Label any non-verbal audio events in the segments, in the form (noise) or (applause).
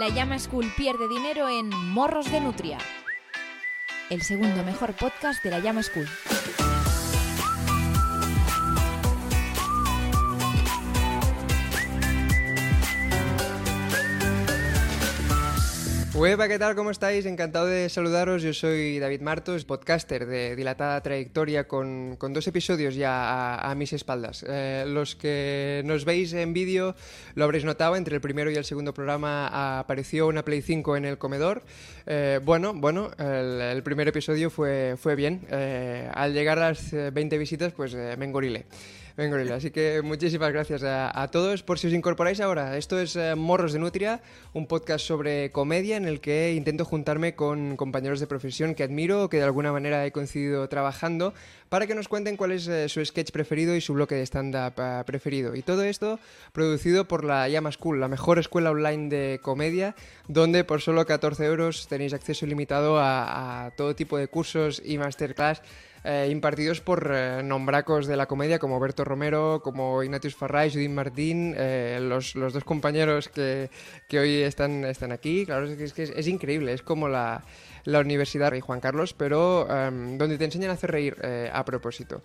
La Llama School pierde dinero en Morros de Nutria, el segundo mejor podcast de la Llama School. Hueva, ¿qué tal? ¿Cómo estáis? Encantado de saludaros. Yo soy David Martos, podcaster de dilatada trayectoria con, con dos episodios ya a, a mis espaldas. Eh, los que nos veis en vídeo lo habréis notado, entre el primero y el segundo programa apareció una Play 5 en el comedor. Eh, bueno, bueno, el, el, primer episodio fue, fue bien. Eh, al llegar a las 20 visitas, pues me engorilé. Venga, Gorila. Así que muchísimas gracias a, a, todos por si os incorporáis ahora. Esto es eh, Morros de Nutria, un podcast sobre comedia en el que intento juntarme con compañeros de profesión que admiro o que de alguna manera he coincidido trabajando para que nos cuenten cuál es eh, su sketch preferido y su bloque de stand-up uh, preferido. Y todo esto producido por la Llama School, la mejor escuela online de comedia, donde por solo 14 euros tenéis acceso ilimitado a, a todo tipo de cursos y masterclass eh, impartidos por eh, nombracos de la comedia como Berto Romero, como Ignatius Farray, Judith Martín, eh, los, los, dos compañeros que, que, hoy están, están aquí. Claro, es que es, es, increíble, es como la, la Universidad Rey Juan Carlos, pero um, donde te enseñan a hacer reír eh, a propósito.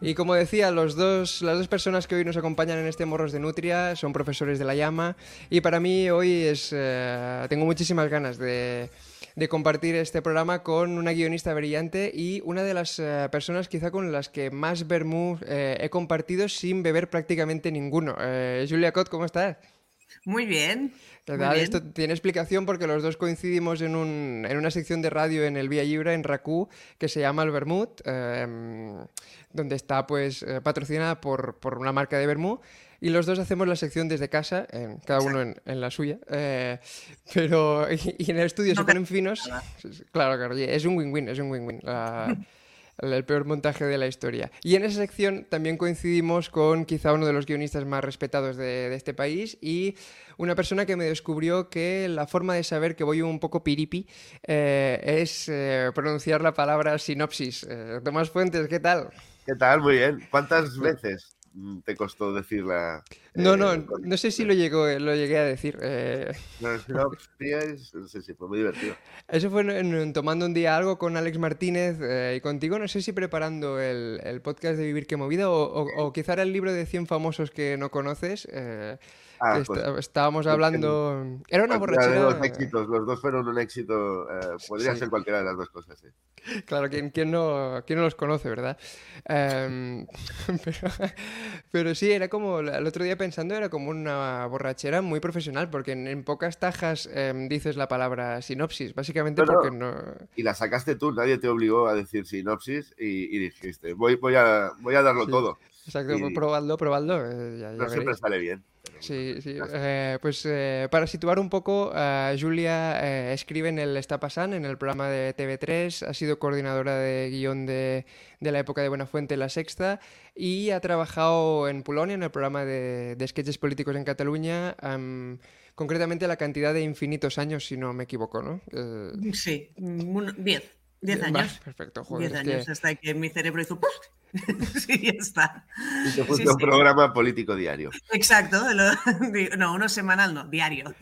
Y como decía, los dos, las dos personas que hoy nos acompañan en este Morros de Nutria son profesores de la llama y para mí hoy es, uh, tengo muchísimas ganas de de compartir este programa con una guionista brillante y una de las uh, personas quizá con las que más vermú eh, he compartido sin beber prácticamente ninguno. Eh, Julia Cot, ¿cómo estás? Muy bien. ¿Verdad? Muy Esto tiene explicación porque los dos coincidimos en, un, en, una sección de radio en el Vía Libre, en RACU, que se llama El Vermut, eh, donde está pues patrocinada por, por una marca de vermú y los dos hacemos la sección desde casa, en, cada uno en, en, la suya. Eh, pero, y, y, en el estudio no se ponen finos. Claro, claro, es un win-win, es un win-win. el peor montaje de la historia. Y en esa sección también coincidimos con quizá uno de los guionistas más respetados de, de este país y una persona que me descubrió que la forma de saber que voy un poco piripi eh, es eh, pronunciar la palabra sinopsis. Eh, Tomás Fuentes, ¿qué tal? ¿Qué tal? Muy bien. ¿Cuántas veces? Te costó decirla. No, no, eh, no sé si lo, llegó, lo llegué a decir. Eh... No, no, no sé si fue muy divertido. Eso fue en, en, tomando un día algo con Alex Martínez eh, y contigo, no sé si preparando el, el, podcast de Vivir que Movida o, o, o, quizá era el libro de 100 famosos que no conoces. Ah, pues, estábamos hablando. Era una borrachera. Los, éxitos, los dos fueron un éxito. Eh, podría sí. ser cualquiera de las dos cosas. Claro, ¿quién, quién, no, ¿quién no los conoce, verdad? Um, (laughs) pero, pero, sí, era como. El otro día pensando, era como una borrachera muy profesional, porque en, en pocas tajas um, dices la palabra sinopsis, básicamente no, porque no... no. Y la sacaste tú, nadie te obligó a decir sinopsis y, y dijiste, voy, voy, a, voy a darlo sí. todo. Exacto, y... probadlo, probadlo. Eh, ya, ya no siempre sale bien. Sí, sí. Eh, pues eh, para situar un poco, uh, Julia eh, escribe en el Está Pasant, en el programa de TV3, ha sido coordinadora de guion de, de, la época de Buenafuente, La Sexta, y ha trabajado en Polonia, en el programa de, de sketches políticos en Cataluña, um, concretamente la cantidad de infinitos años, si no me equivoco, ¿no? sí, diez. Diez años. Perfecto, joder. Diez años, que... hasta que mi cerebro hizo (laughs) sí, ya está. Y te fuiste sí, un sí. programa político diario. Exacto, lo, (laughs) no, uno semanal no, diario.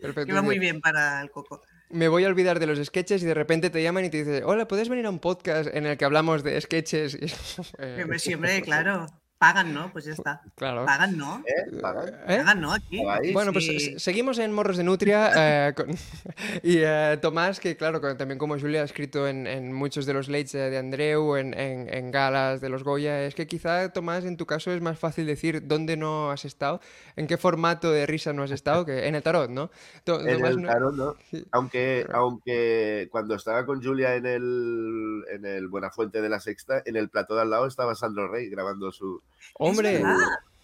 Perfecto. Que va muy bien para el coco. Me voy a olvidar de los sketches y de repente te llaman y te dicen, hola, ¿puedes venir a un podcast en el que hablamos de sketches? (laughs) eh... Siempre, claro. Pagan, ¿no? Pues ya está. Claro. Pagan, ¿no? ¿Eh? ¿Pagan? ¿Eh? Pagan, ¿no? Aquí. Bueno, pues sí. seguimos en Morros de Nutria. (laughs) eh, con... (laughs) y eh, Tomás, que claro, también como Julia ha escrito en, en muchos de los lates de Andreu, en, en, en, galas de los Goya, es que quizá, Tomás, en tu caso es más fácil decir dónde no has estado, en qué formato de risa no has estado, que en el tarot, ¿no? En Tomás, el tarot, ¿no? Sí. Aunque, Pero... aunque cuando estaba con Julia en el, en el Buenafuente de la Sexta, en el plató de al lado estaba Sandro Rey grabando su Hombre,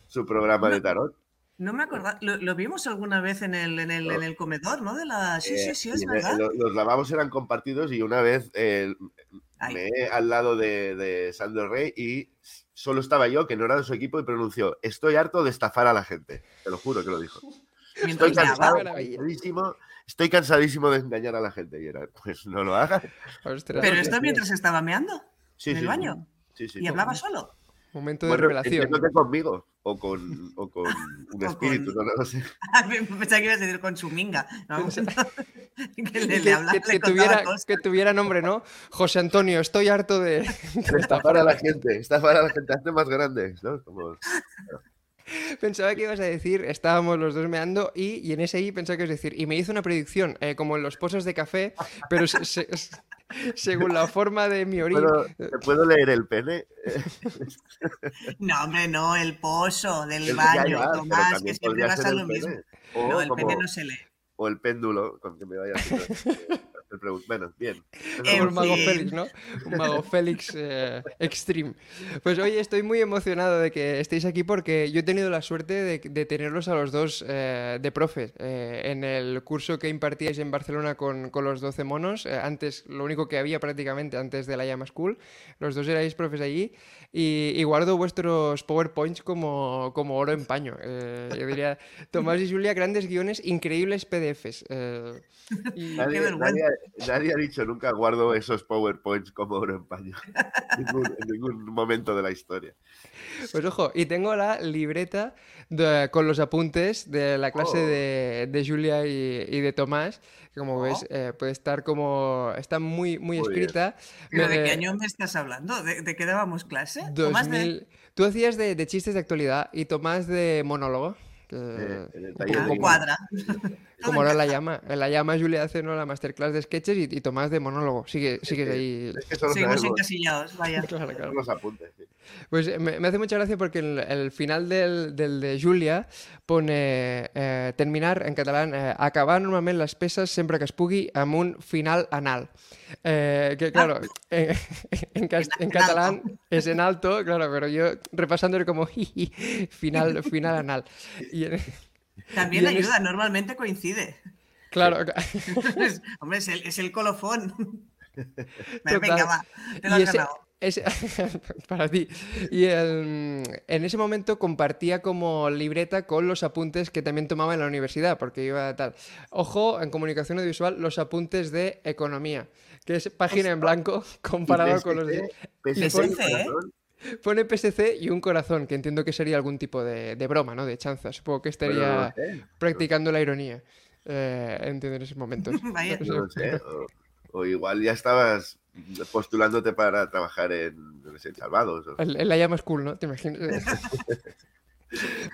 su, programa no, de tarot. No me acuerdo, lo, lo, vimos alguna vez en el, en el, no. en el comedor, ¿no? De la... Sí, eh, sí, sí, es verdad. El, los lavabos eran compartidos y una vez eh, me al lado de, de Sandro Rey y solo estaba yo, que no era de su equipo, y pronunció, estoy harto de estafar a la gente. Te lo juro que lo dijo. (laughs) Estoy cansado, cansadísimo, estoy cansadísimo de engañar a la gente. Y era, pues no lo hagas. (laughs) Pero esto mientras estaba meando sí, en el sí, baño. Sí, sí, y hablaba solo. Momento de revelación. Entiendo que conmigo o con, (laughs) o con (laughs) un espíritu, no, no sé. (laughs) Pensaba que ibas a decir con su minga. que, le, le que, que, tuviera, que, tuviera, nombre, ¿no? José Antonio, estoy harto de. Estafar a la gente, estafar a la gente, hace más grandes, ¿no? Como... Pensaba que ibas a decir, estábamos los dos meando y, y en ese I pensaba que ibas a decir, y me hizo una predicción, eh, como en los pozos de café, pero se, se, según la forma de mi orina. ¿Te puedo leer el pene? (laughs) no, hombre, no, el pozo del baño, Tomás, que siempre vas a lo mismo. no, el pene no se lee. O el péndulo, con que me vaya a (laughs) bueno, bien. un mago Félix, ¿no? Un mago (laughs) Félix eh, Extreme. Pues hoy estoy muy emocionado de que estéis aquí porque yo he tenido la suerte de, tenerlos a los dos eh, de profes eh, en el curso que impartíais en Barcelona con, con los 12 monos. antes, lo único que había prácticamente antes de la Llama School. Los dos erais profes allí y, guardo vuestros PowerPoints como, como oro en paño. yo diría, Tomás y Julia, grandes guiones, increíbles PDFs. Y... Nadie, nadie, (laughs) ha dicho nunca guardo esos PowerPoints como oro en paño. (laughs) en ningún momento de la historia. Pues ojo, y tengo la libreta con los apuntes de la clase oh. de, Julia y, de Tomás, que como ves oh. eh, puede estar como... está muy, muy, escrita. ¿De qué año me estás hablando? ¿De, qué dábamos clase? 2000... Tú hacías de, de chistes de actualidad y Tomás de monólogo. Eh, como, cuadra. Como ahora la llama. La llama Julia hace ¿no? la masterclass de sketches y, Tomás de monólogo. Sigue, sigues ahí. Seguimos encasillados, vaya. (laughs) Los apuntes, Pues me, hace mucha gracia porque el, el final del, del, de Julia pone eh, terminar en catalán eh, acabar normalment les peces sempre que es pugui amb un final anal. Eh, que claro, ah. en, (laughs) en, en, catalán es (laughs) en alto, claro, pero yo repasando como final, final anal. Y También ayuda, normalmente coincide. Claro. hombre, es el, es el colofón. (laughs) Venga, va, te lo has ganado. (laughs) para ti. Y en ese momento compartía como libreta con los apuntes que también tomaba en la universidad, porque iba tal. Ojo, en comunicación audiovisual, los apuntes de economía, que es página en blanco (laughs) comparado con los de. PSC, Pone PSC y un corazón, que entiendo que sería algún tipo de, broma, ¿no? De chanza. Supongo que estaría practicando la ironía. Eh, entiendo en esos momentos. (laughs) o, igual ya estabas postulándote para trabajar en, en Salvados. En, la llama school, ¿no? ¿Te imaginas? (laughs) (laughs)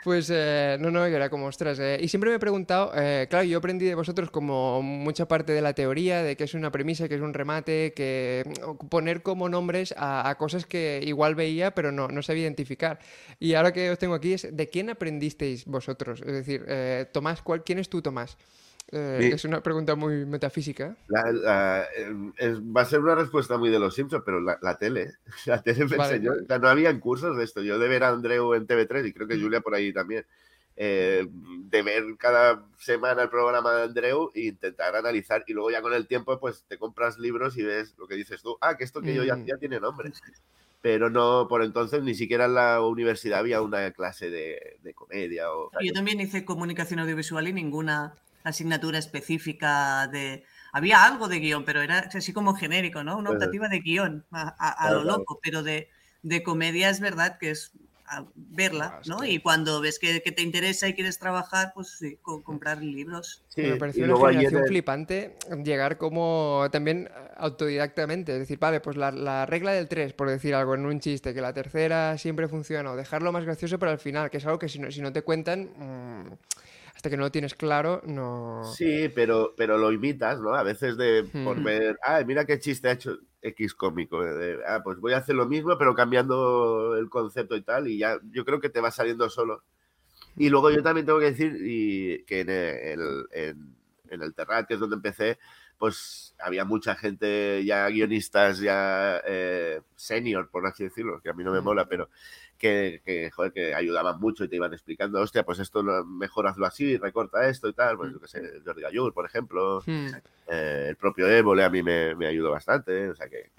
Pues eh, no, no, era como, ostras. Eh, y siempre me he preguntado, eh, claro, yo aprendí de vosotros como mucha parte de la teoría, de que es una premisa, que es un remate, que poner como nombres a, cosas que igual veía, pero no, no sabía identificar. Y ahora que os tengo aquí es, ¿de quién aprendisteis vosotros? Es decir, Tomás, ¿cuál, ¿quién es tú, Tomás? Eh, es una pregunta muy metafísica. va a ser una respuesta muy de los Simpsons, pero la, tele. (laughs) La tele me enseñó. no había cursos de esto. Yo de ver a Andreu en TV3 y creo que Julia por ahí también. Eh, de ver cada semana el programa de Andreu e intentar analizar y luego ya con el tiempo pues te compras libros y ves lo que dices tú, ah, que esto que yo ya mm. hacía tiene nombre. Pero no, por entonces ni siquiera en la universidad había una clase de, comedia. O, yo también hice comunicación audiovisual y ninguna asignatura específica de... Había algo de guion, pero era así como genérico, ¿no? Una optativa de guion a, lo loco, pero de, de comedia es verdad que es verla, ¿no? Y cuando ves que, te interesa y quieres trabajar, pues sí, comprar libros. Sí, me pareció una generación flipante llegar como también autodidactamente, es decir, vale, pues la, regla del 3, por decir algo en un chiste, que la tercera siempre funciona, o dejarlo más gracioso para el final, que es algo que si no, si no te cuentan... Mmm, hasta que no lo tienes claro, no. Sí, pero, pero lo imitas, ¿no? A veces de por ver, ah, mira qué chiste ha hecho X cómico. ah, pues voy a hacer lo mismo, pero cambiando el concepto y tal, y ya yo creo que te va saliendo solo. Y luego yo también tengo que decir y, que en el, en, el Terrat, que es donde empecé, pues había mucha gente, ya guionistas, ya eh, senior, por así decirlo, que a mí no me mola, pero que, que, joder, que ayudaban mucho y te iban explicando, hostia, pues esto mejor hazlo así, recorta esto y tal, pues yo qué sé, Jordi Gallur, por ejemplo, hmm. eh, el propio Évole a mí me, me, ayudó bastante, o sea que,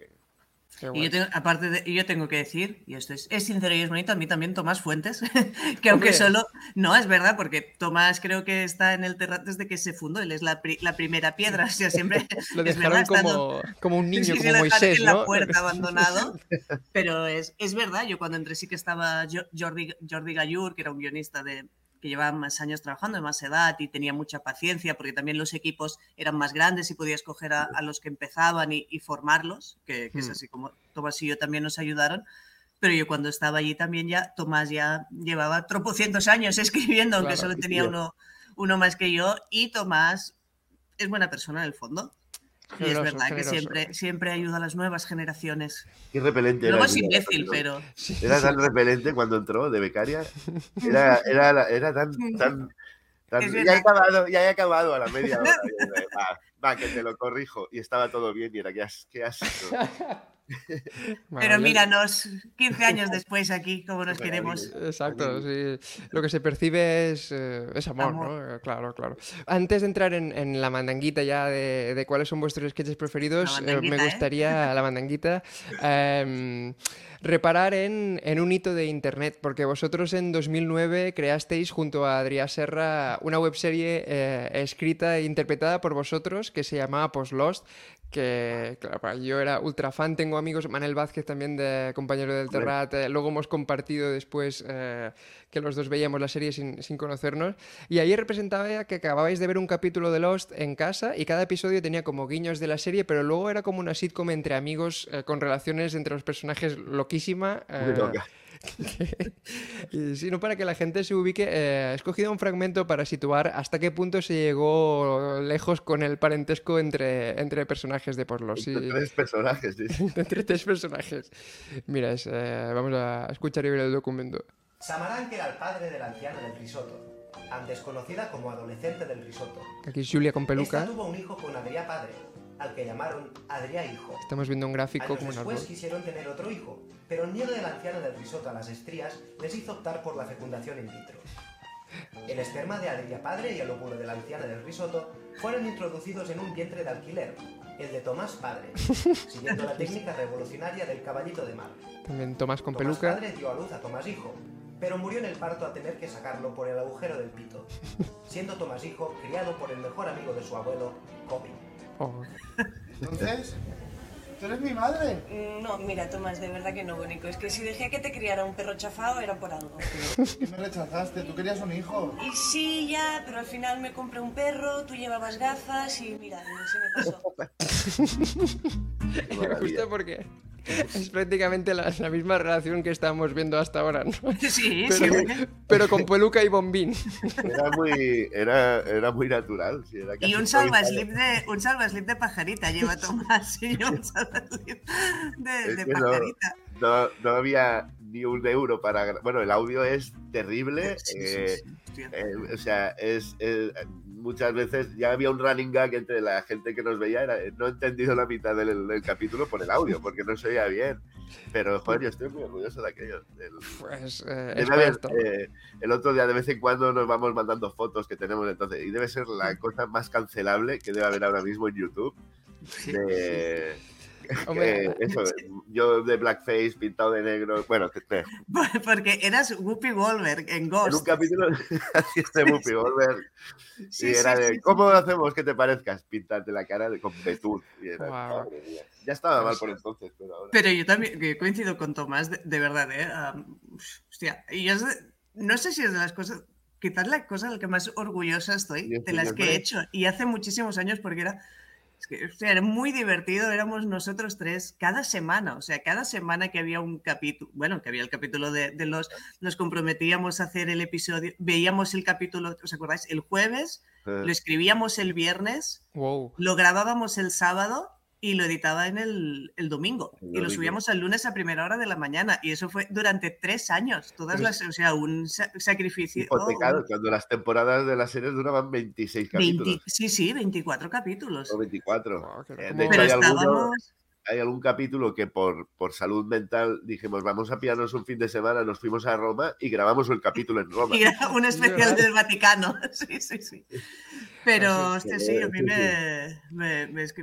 Y yo tengo, aparte de, yo tengo que decir, y esto es, es, sincero y es bonito, a mí también Tomás Fuentes, (laughs) que aunque solo, no, es verdad, porque Tomás creo que está en el Terrat desde que se fundó, él es la, la primera piedra, o sea, siempre... (laughs) Lo dejaron como, como, un niño, sí, como Moisés, en ¿no? la puerta abandonado, (laughs) pero es, es verdad, yo cuando entré sí que estaba Jordi, Jordi Gallur, que era un guionista de, que llevaba más años trabajando, de más edad y tenía mucha paciencia, porque también los equipos eran más grandes y podía escoger a, a los que empezaban y, y formarlos, que, que, es así como Tomás y yo también nos ayudaron. Pero yo cuando estaba allí también ya, Tomás ya llevaba tropocientos años (laughs) escribiendo, aunque claro, solo tenía uno, uno más que yo, y Tomás es buena persona en el fondo. Y es verdad que siempre, siempre ayuda a las nuevas generaciones. Qué repelente Luego era. es imbécil, pero. Era tan repelente cuando entró de becaria. Era, era, era tan. tan, tan ya he acabado, ya he acabado a la media hora. (laughs) Va, va, que te lo corrijo. Y estaba todo bien y era que has, qué asco. (laughs) (laughs) Pero míranos, 15 años (laughs) después aquí, como nos queremos. Exacto, sí. Lo que se percibe es, eh, es amor, amor, ¿no? Claro, claro. Antes de entrar en, en la mandanguita ya de, de, cuáles son vuestros sketches preferidos, eh, me gustaría, ¿eh? (laughs) la mandanguita, eh, reparar en, en, un hito de Internet, porque vosotros en 2009 creasteis junto a Adrià Serra una webserie eh, escrita e interpretada por vosotros que se llamaba Post Lost, que claro, yo era ultra fan, tengo amigos, Manel Vázquez también de compañero del Terrat, eh, luego hemos compartido después eh, que los dos veíamos la serie sin, sin, conocernos, y ahí representaba que acababais de ver un capítulo de Lost en casa y cada episodio tenía como guiños de la serie, pero luego era como una sitcom entre amigos eh, con relaciones entre los personajes loquísima. y si (laughs) no, para que la gente se ubique, eh, he escogido un fragmento para situar hasta qué punto se llegó lejos con el parentesco entre, entre personajes de Porlos. Entre tres personajes, sí. (laughs) entre tres personajes. Mira, es, eh, vamos a escuchar y ver el documento. Samaranch era el padre de la anciana del risotto, antes conocida como adolescente del risotto. Aquí es Julia con peluca. Esta tuvo un hijo con Adrià padre, al que llamaron Adrià hijo. Estamos viendo un gráfico Años como un después árbol. quisieron tener otro hijo, pero el miedo de la anciana del risotto a las estrías les hizo optar por la fecundación in vitro. El esperma de Adrià padre y el óvulo de la anciana del risotto fueron introducidos en un vientre de alquiler, el de Tomás padre, (laughs) siguiendo la técnica revolucionaria del caballito de mar. También Tomás con Tomás peluca. padre dio a luz a Tomás hijo, pero murió en el parto a tener que sacarlo por el agujero del pito, siendo Tomás hijo criado por el mejor amigo de su abuelo, Kobe. Oh. Entonces, ¿tú eres mi madre? No, mira, Tomás, de verdad que no, Bonico. Es que si dejé que te criara un perro chafado era por algo. ¿Por qué me rechazaste? ¿Tú querías un hijo? Y sí, ya, pero al final me compré un perro, tú llevabas gafas y mira, se me pasó. (laughs) (laughs) Me gusta porque es prácticamente la, la, misma relación que estábamos viendo hasta ahora, ¿no? (laughs) Sí, pero, sí. pero con peluca y bombín. Era muy, era, era muy natural. Sí, era y un salvaslip de, un salvaslip de pajarita lleva Tomás y un salvaslip de, de no- pajarita. No, no había ni un euro para... Bueno, el audio es terrible. Sí, sí, eh, eh, o sea, es, es- muchas veces ya había un running gag entre la gente que nos veía. Era, no he entendido la mitad del, del capítulo por el audio, porque no se oía bien. Pero, joder, yo estoy muy orgulloso de aquello. del- Pues eh, es eh, el otro día de vez en cuando nos vamos mandando fotos que tenemos entonces y debe ser la cosa más cancelable que debe haber ahora mismo en YouTube. De, Hombre, eh, eso, yo de blackface pintado de negro, bueno, que- que- (laughs) Porque eras Whoopi Goldberg en en un Ghost. capítulo (laughs) hacía de Whoopi Goldberg Sí, y sí, era de sí, sí. ¿cómo hacemos que te parezcas? Pintarte la cara de, con betún. Mía. Ya estaba mal por entonces, pero ahora. Pero yo también que coincido con Tomás, de, de verdad, ¿eh? Am, hostia, y yo es de- no sé si es de las cosas, quizás la cosa de la que más orgullosa estoy, Yo de las que he hecho, y hace muchísimos años porque era, es que, era muy divertido, éramos nosotros tres cada semana, o sea, cada semana que había un capítulo, bueno, que había el capítulo de, de los, nos comprometíamos a hacer el episodio, veíamos el capítulo, ¿os acordáis? El jueves, Eh, lo escribíamos el viernes, Wow. lo grabábamos el sábado y lo editaba en el, el domingo. El Y lo subíamos el lunes a primera hora de la mañana. Y eso fue durante tres años. Todas las, o sea, un sa- sacrificio. hipotecado, un cuando las temporadas de las series duraban 26 20 capítulos. sí, sí, 24 capítulos. O 24. Wow, que Eh, de hecho, hay alguno- estábamos. Hay algún capítulo que por, por salud mental dijimos, vamos a pillarnos un fin de semana, nos fuimos a Roma y grabamos el capítulo en Roma. (laughs) Y era un especial del Vaticano. (laughs) Sí, sí, sí. Pero, hostia, sí, a mí me,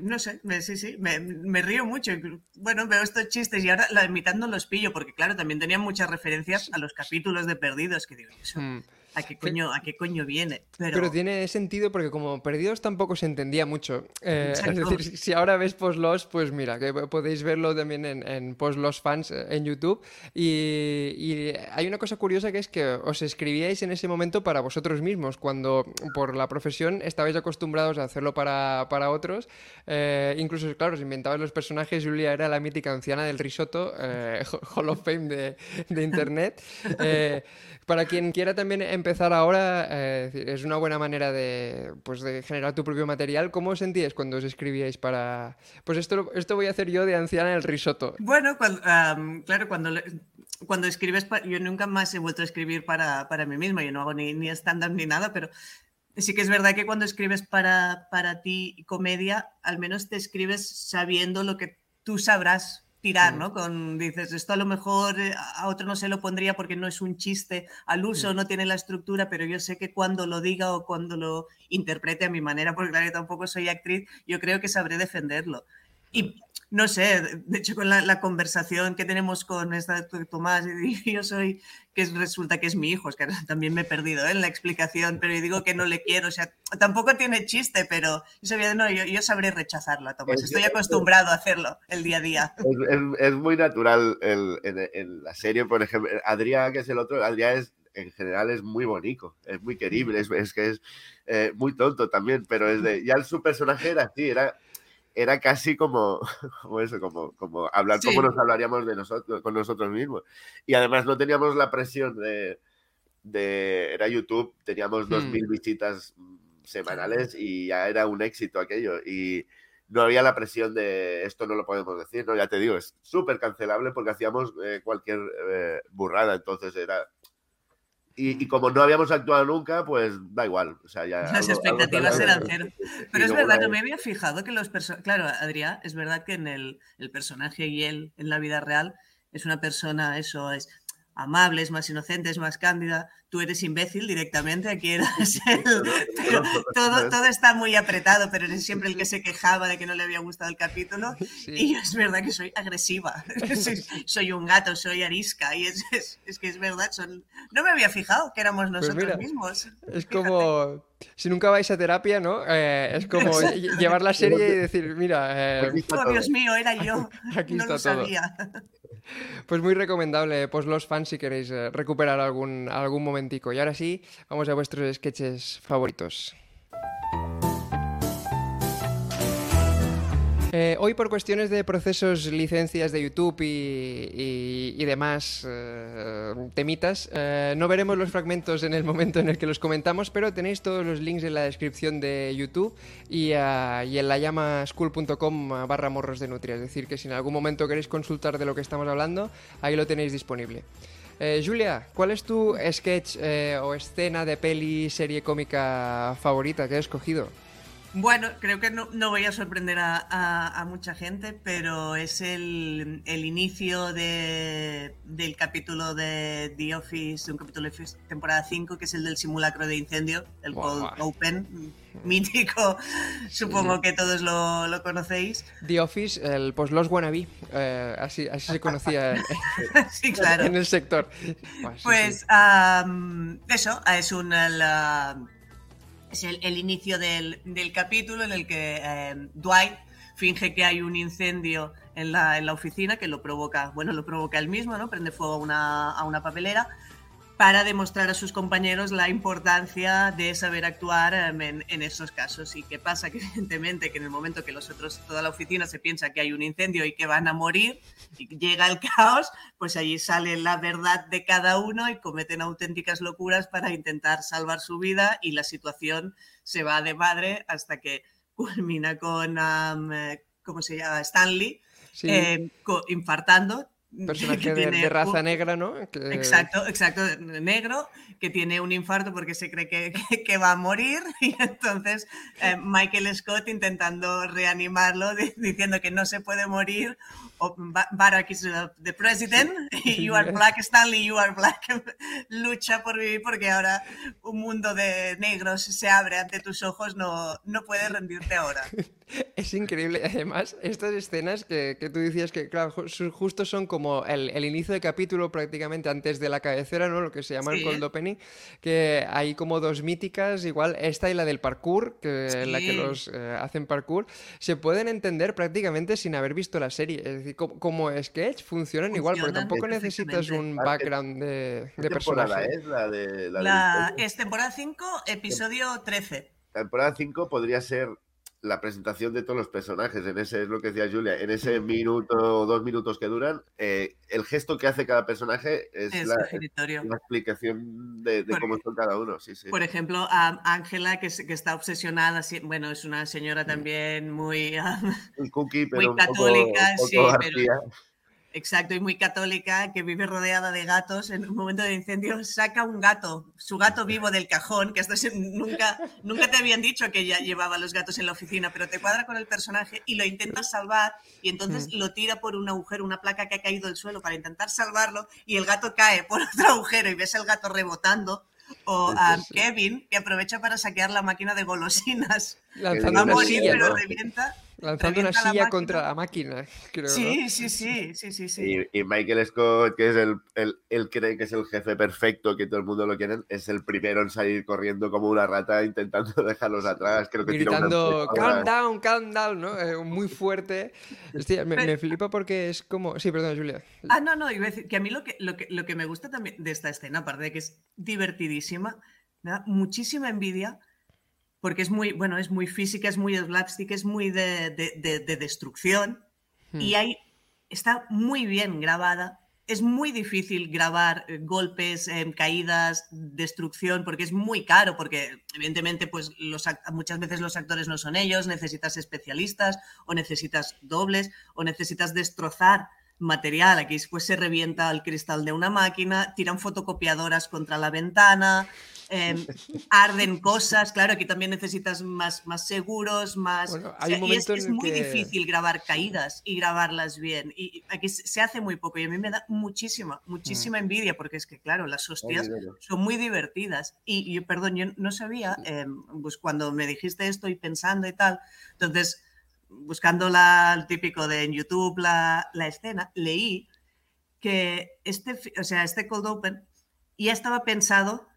no sé, me- sí, sí, me, me río mucho. Bueno, veo estos chistes y ahora la mitad no los pillo, porque claro, también tenían muchas referencias a los capítulos de Perdidos, que digo, ¿eso Mm. ¿A qué coño, a qué coño viene? Pero, Pero tiene sentido porque como perdidos tampoco se entendía mucho. Eh, (laughs) es decir, si ahora ves Postlos, pues mira, que podéis verlo también en, en Postlos Fans eh, en YouTube. Y, y hay una cosa curiosa que es que os escribíais en ese momento para vosotros mismos, cuando por la profesión estabais acostumbrados a hacerlo para, para otros. Eh, incluso, claro, os inventabais los personajes. Julia era la mítica anciana del risotto, eh, (laughs) Hall of Fame de, de Internet. (laughs) Eh, para quien quiera también empezar ahora, eh, es una buena manera de, pues, de generar tu propio material. ¿Cómo os sentíais cuando os escribíais para... Pues esto, esto voy a hacer yo de anciana del risotto. Bueno, cuando, am, claro, cuando, cuando escribes, pa- yo nunca más he vuelto a escribir para, para mí misma, yo no hago ni, ni stand-up ni nada, pero sí que es verdad que cuando escribes para, para ti comedia, al menos te escribes sabiendo lo que tú sabrás tirar, ¿no? Con, dices, esto a lo mejor eh, a otro no se lo pondría porque no es un chiste al uso, no tiene la estructura, pero yo sé que cuando lo diga o cuando lo interprete a mi manera, porque claro, yo tampoco soy actriz, yo creo que sabré defenderlo. Y no sé, de- hecho con la, la conversación que tenemos con esta Tomás, (laughs) y yo soy, que es- resulta que es mi hijo, es que (laughs) también me he perdido ¿eh? en la explicación, pero yo digo que no le quiero, o sea, tampoco tiene chiste, pero yo sabía, no, yo, yo sabré rechazarlo a Tomás, Es estoy acostumbrado a hacerlo el día a día. Es, es- es muy natural el- en, en la serie, por ejemplo. Adrián, que es el otro, Adrián es, en general es muy bonito, es muy querible, es, es que es eh, muy tonto también, pero es de, ya su personaje era así, era, era casi como, (laughs) como eso, como, como hablar Sí. como nos hablaríamos de nosotros, con nosotros mismos. Y además no teníamos la presión de, de era YouTube, teníamos Hmm. 2.000 visitas mm, semanales y ya era un éxito aquello. Y no había la presión de esto no lo podemos decir, no, ya te digo, es súper cancelable porque hacíamos eh, cualquier eh, burrada, entonces era... Y, y como no habíamos actuado nunca, pues da igual. O sea, ya Las algo- expectativas eran cero. Pero es verdad, no me había fijado que los personajes. Claro, Adrián, es verdad que en el, el personaje y él en la vida real es una persona, eso es amable, es más inocente, es más cándida. Tú eres imbécil directamente, aquí eres (laughs) el- pero (laughs) todo, todo está muy apretado, pero eres siempre el que (laughs) se quejaba de que no le había gustado el capítulo. Sí. Y es verdad que soy agresiva, soy, soy un gato, soy arisca, y es, es- es que es verdad, son... no me había fijado que éramos nosotros Pues mira, mismos. Es como... Si nunca vais a terapia, ¿no? Eh, es como (laughs) lle- llevar la serie y decir, mira, eh, Oh. Dios mío, era yo. (laughs) Aquí no está lo todo. sabía. pues muy recomendable, pues los fans si queréis eh, recuperar algún, algún momentico. Y ahora sí, vamos a vuestros sketches favoritos. Eh, hoy por cuestiones de procesos, licencias de YouTube y, demás eh, temitas, eh, no veremos los fragmentos en el momento en el que los comentamos, pero tenéis todos los links en la descripción de YouTube y, en layamaschool.com barra morros de nutria. Es decir, que si en algún momento queréis consultar de lo que estamos hablando, ahí lo tenéis disponible. Julia, ¿cuál es tu sketch o escena de peli, serie cómica favorita que has escogido? Bueno, creo que no, no voy a sorprender a, a- a mucha gente, pero es el, el inicio de- del capítulo de The Office, de un capítulo de temporada 5, que es el del simulacro de incendio, el Buah. Cold Open, mítico, supongo que todos lo, lo conocéis. The Office, el pues los wannabe, eh, así, así se conocía en, (laughs) sí, claro. en el sector. Pues sí. am, eso, es un la- es el, inicio del, del capítulo en el que em, Dwight finge que hay un incendio en la, en la oficina que lo provoca, bueno, lo provoca él mismo, ¿no? Prende fuego a una, a una papelera para demostrar a sus compañeros la importancia de saber actuar em, en, en esos casos. ¿Y qué pasa? Que (laughs) evidentemente que en el momento que los otros, toda la oficina se piensa que hay un incendio y que van a morir y llega el (laughs) caos, pues allí sale la verdad de cada uno y cometen auténticas locuras para intentar salvar su vida y la situación se va de madre hasta que (laughs) culmina con, eh, ¿cómo se llama? Stanley Sí. eh, infartando (laughs) personaje de, raza un- negra, ¿no? Que- Exacto, exacto, negro, que tiene un infarto porque se cree que, (laughs) que- que va a morir (laughs) y entonces eh, Michael Scott intentando reanimarlo, di- diciendo que no se puede morir, o Ba- Barack is the president, y you are black, Stanley, you are black, lucha por vivir porque ahora un mundo de negros se abre ante tus ojos, no, no puedes rendirte ahora. (laughs) Es increíble. Además, estas escenas que, que tú decías que, claro, ju- justo son como el, el inicio de capítulo prácticamente antes de la cabecera, ¿no? Lo que se llama el cold opening, que hay como dos míticas, igual esta y la del parkour, que en la que los eh, hacen parkour, se pueden entender prácticamente sin haber visto la serie. Es decir, como, como sketch funcionan igual, porque tampoco necesitas un background de, ¿Qué de temporada personaje. es la de la, es temporada 5, episodio 13. temporada 5 podría ser la presentación de todos los personajes. En ese es lo que decía Julia. En ese minuto o dos minutos que duran, eh, el gesto que hace cada personaje es, Es la, la explicación de, de Por cómo son cada uno. Sí, sí. Por ejemplo, a Ángela, que, que está obsesionada, bueno, es una señora también muy, cookie, pero muy un poco- católica, un poco sí, pero-. Exacto, y muy católica, que vive rodeada de gatos. En un momento de incendio saca un gato, su gato vivo del cajón, que esto es- nunca, nunca te habían dicho que ella llevaba los gatos en la oficina, pero te cuadra con el personaje y lo intenta salvar y entonces Mm. lo tira por un agujero, una placa que ha caído del suelo para intentar salvarlo y el gato cae por (laughs) otro agujero y ves el gato rebotando. O a. Kevin, que aprovecha para saquear la máquina de golosinas. Lanzando Va a morir, pero ¿no? revienta. Lanzando una la silla máquina. contra la máquina, (laughs) creo. ¿no? Sí, sí, sí, sí, sí, sí. Y, y Michael Scott, que es el, el, él cree que es el jefe perfecto, que todo el mundo lo quiere, es el primero en salir corriendo como una rata intentando (laughs) dejarlos atrás. Creo que gritando calm down, calm down, ¿no? Eh, muy fuerte. Hostia, me, me Pero- flipa porque es como. Sí, perdón, Julia. Ah, no, no, iba a decir que a mí lo que, lo que, lo que me gusta también de esta escena, aparte de que es divertidísima, me da muchísima envidia porque es muy, bueno, es muy física, es muy slapstick, es muy de, de- de- de destrucción y Hmm. hay, está muy bien grabada. Es muy difícil grabar eh, golpes, em, caídas, destrucción, porque es muy caro, porque evidentemente pues, los, muchas veces los actores no son ellos, necesitas especialistas o necesitas dobles o necesitas destrozar material. Aquí pues se revienta el cristal de una máquina, tiran fotocopiadoras contra la ventana, em, (laughs) arden cosas. Claro, aquí también necesitas más, más seguros, más... Bueno, o hay sea, un y es, es muy que- difícil grabar caídas y grabarlas bien. Y y aquí se hace muy poco y a mí me da muchísima, Mm. muchísima envidia porque es que, claro, las hostias son muy divertidas. Y yo, perdón, yo no sabía, em, pues cuando me dijiste esto y pensando y tal, entonces, buscando la, el típico de en YouTube, la, la escena, leí que este, o sea, este Cold Open ya estaba pensado,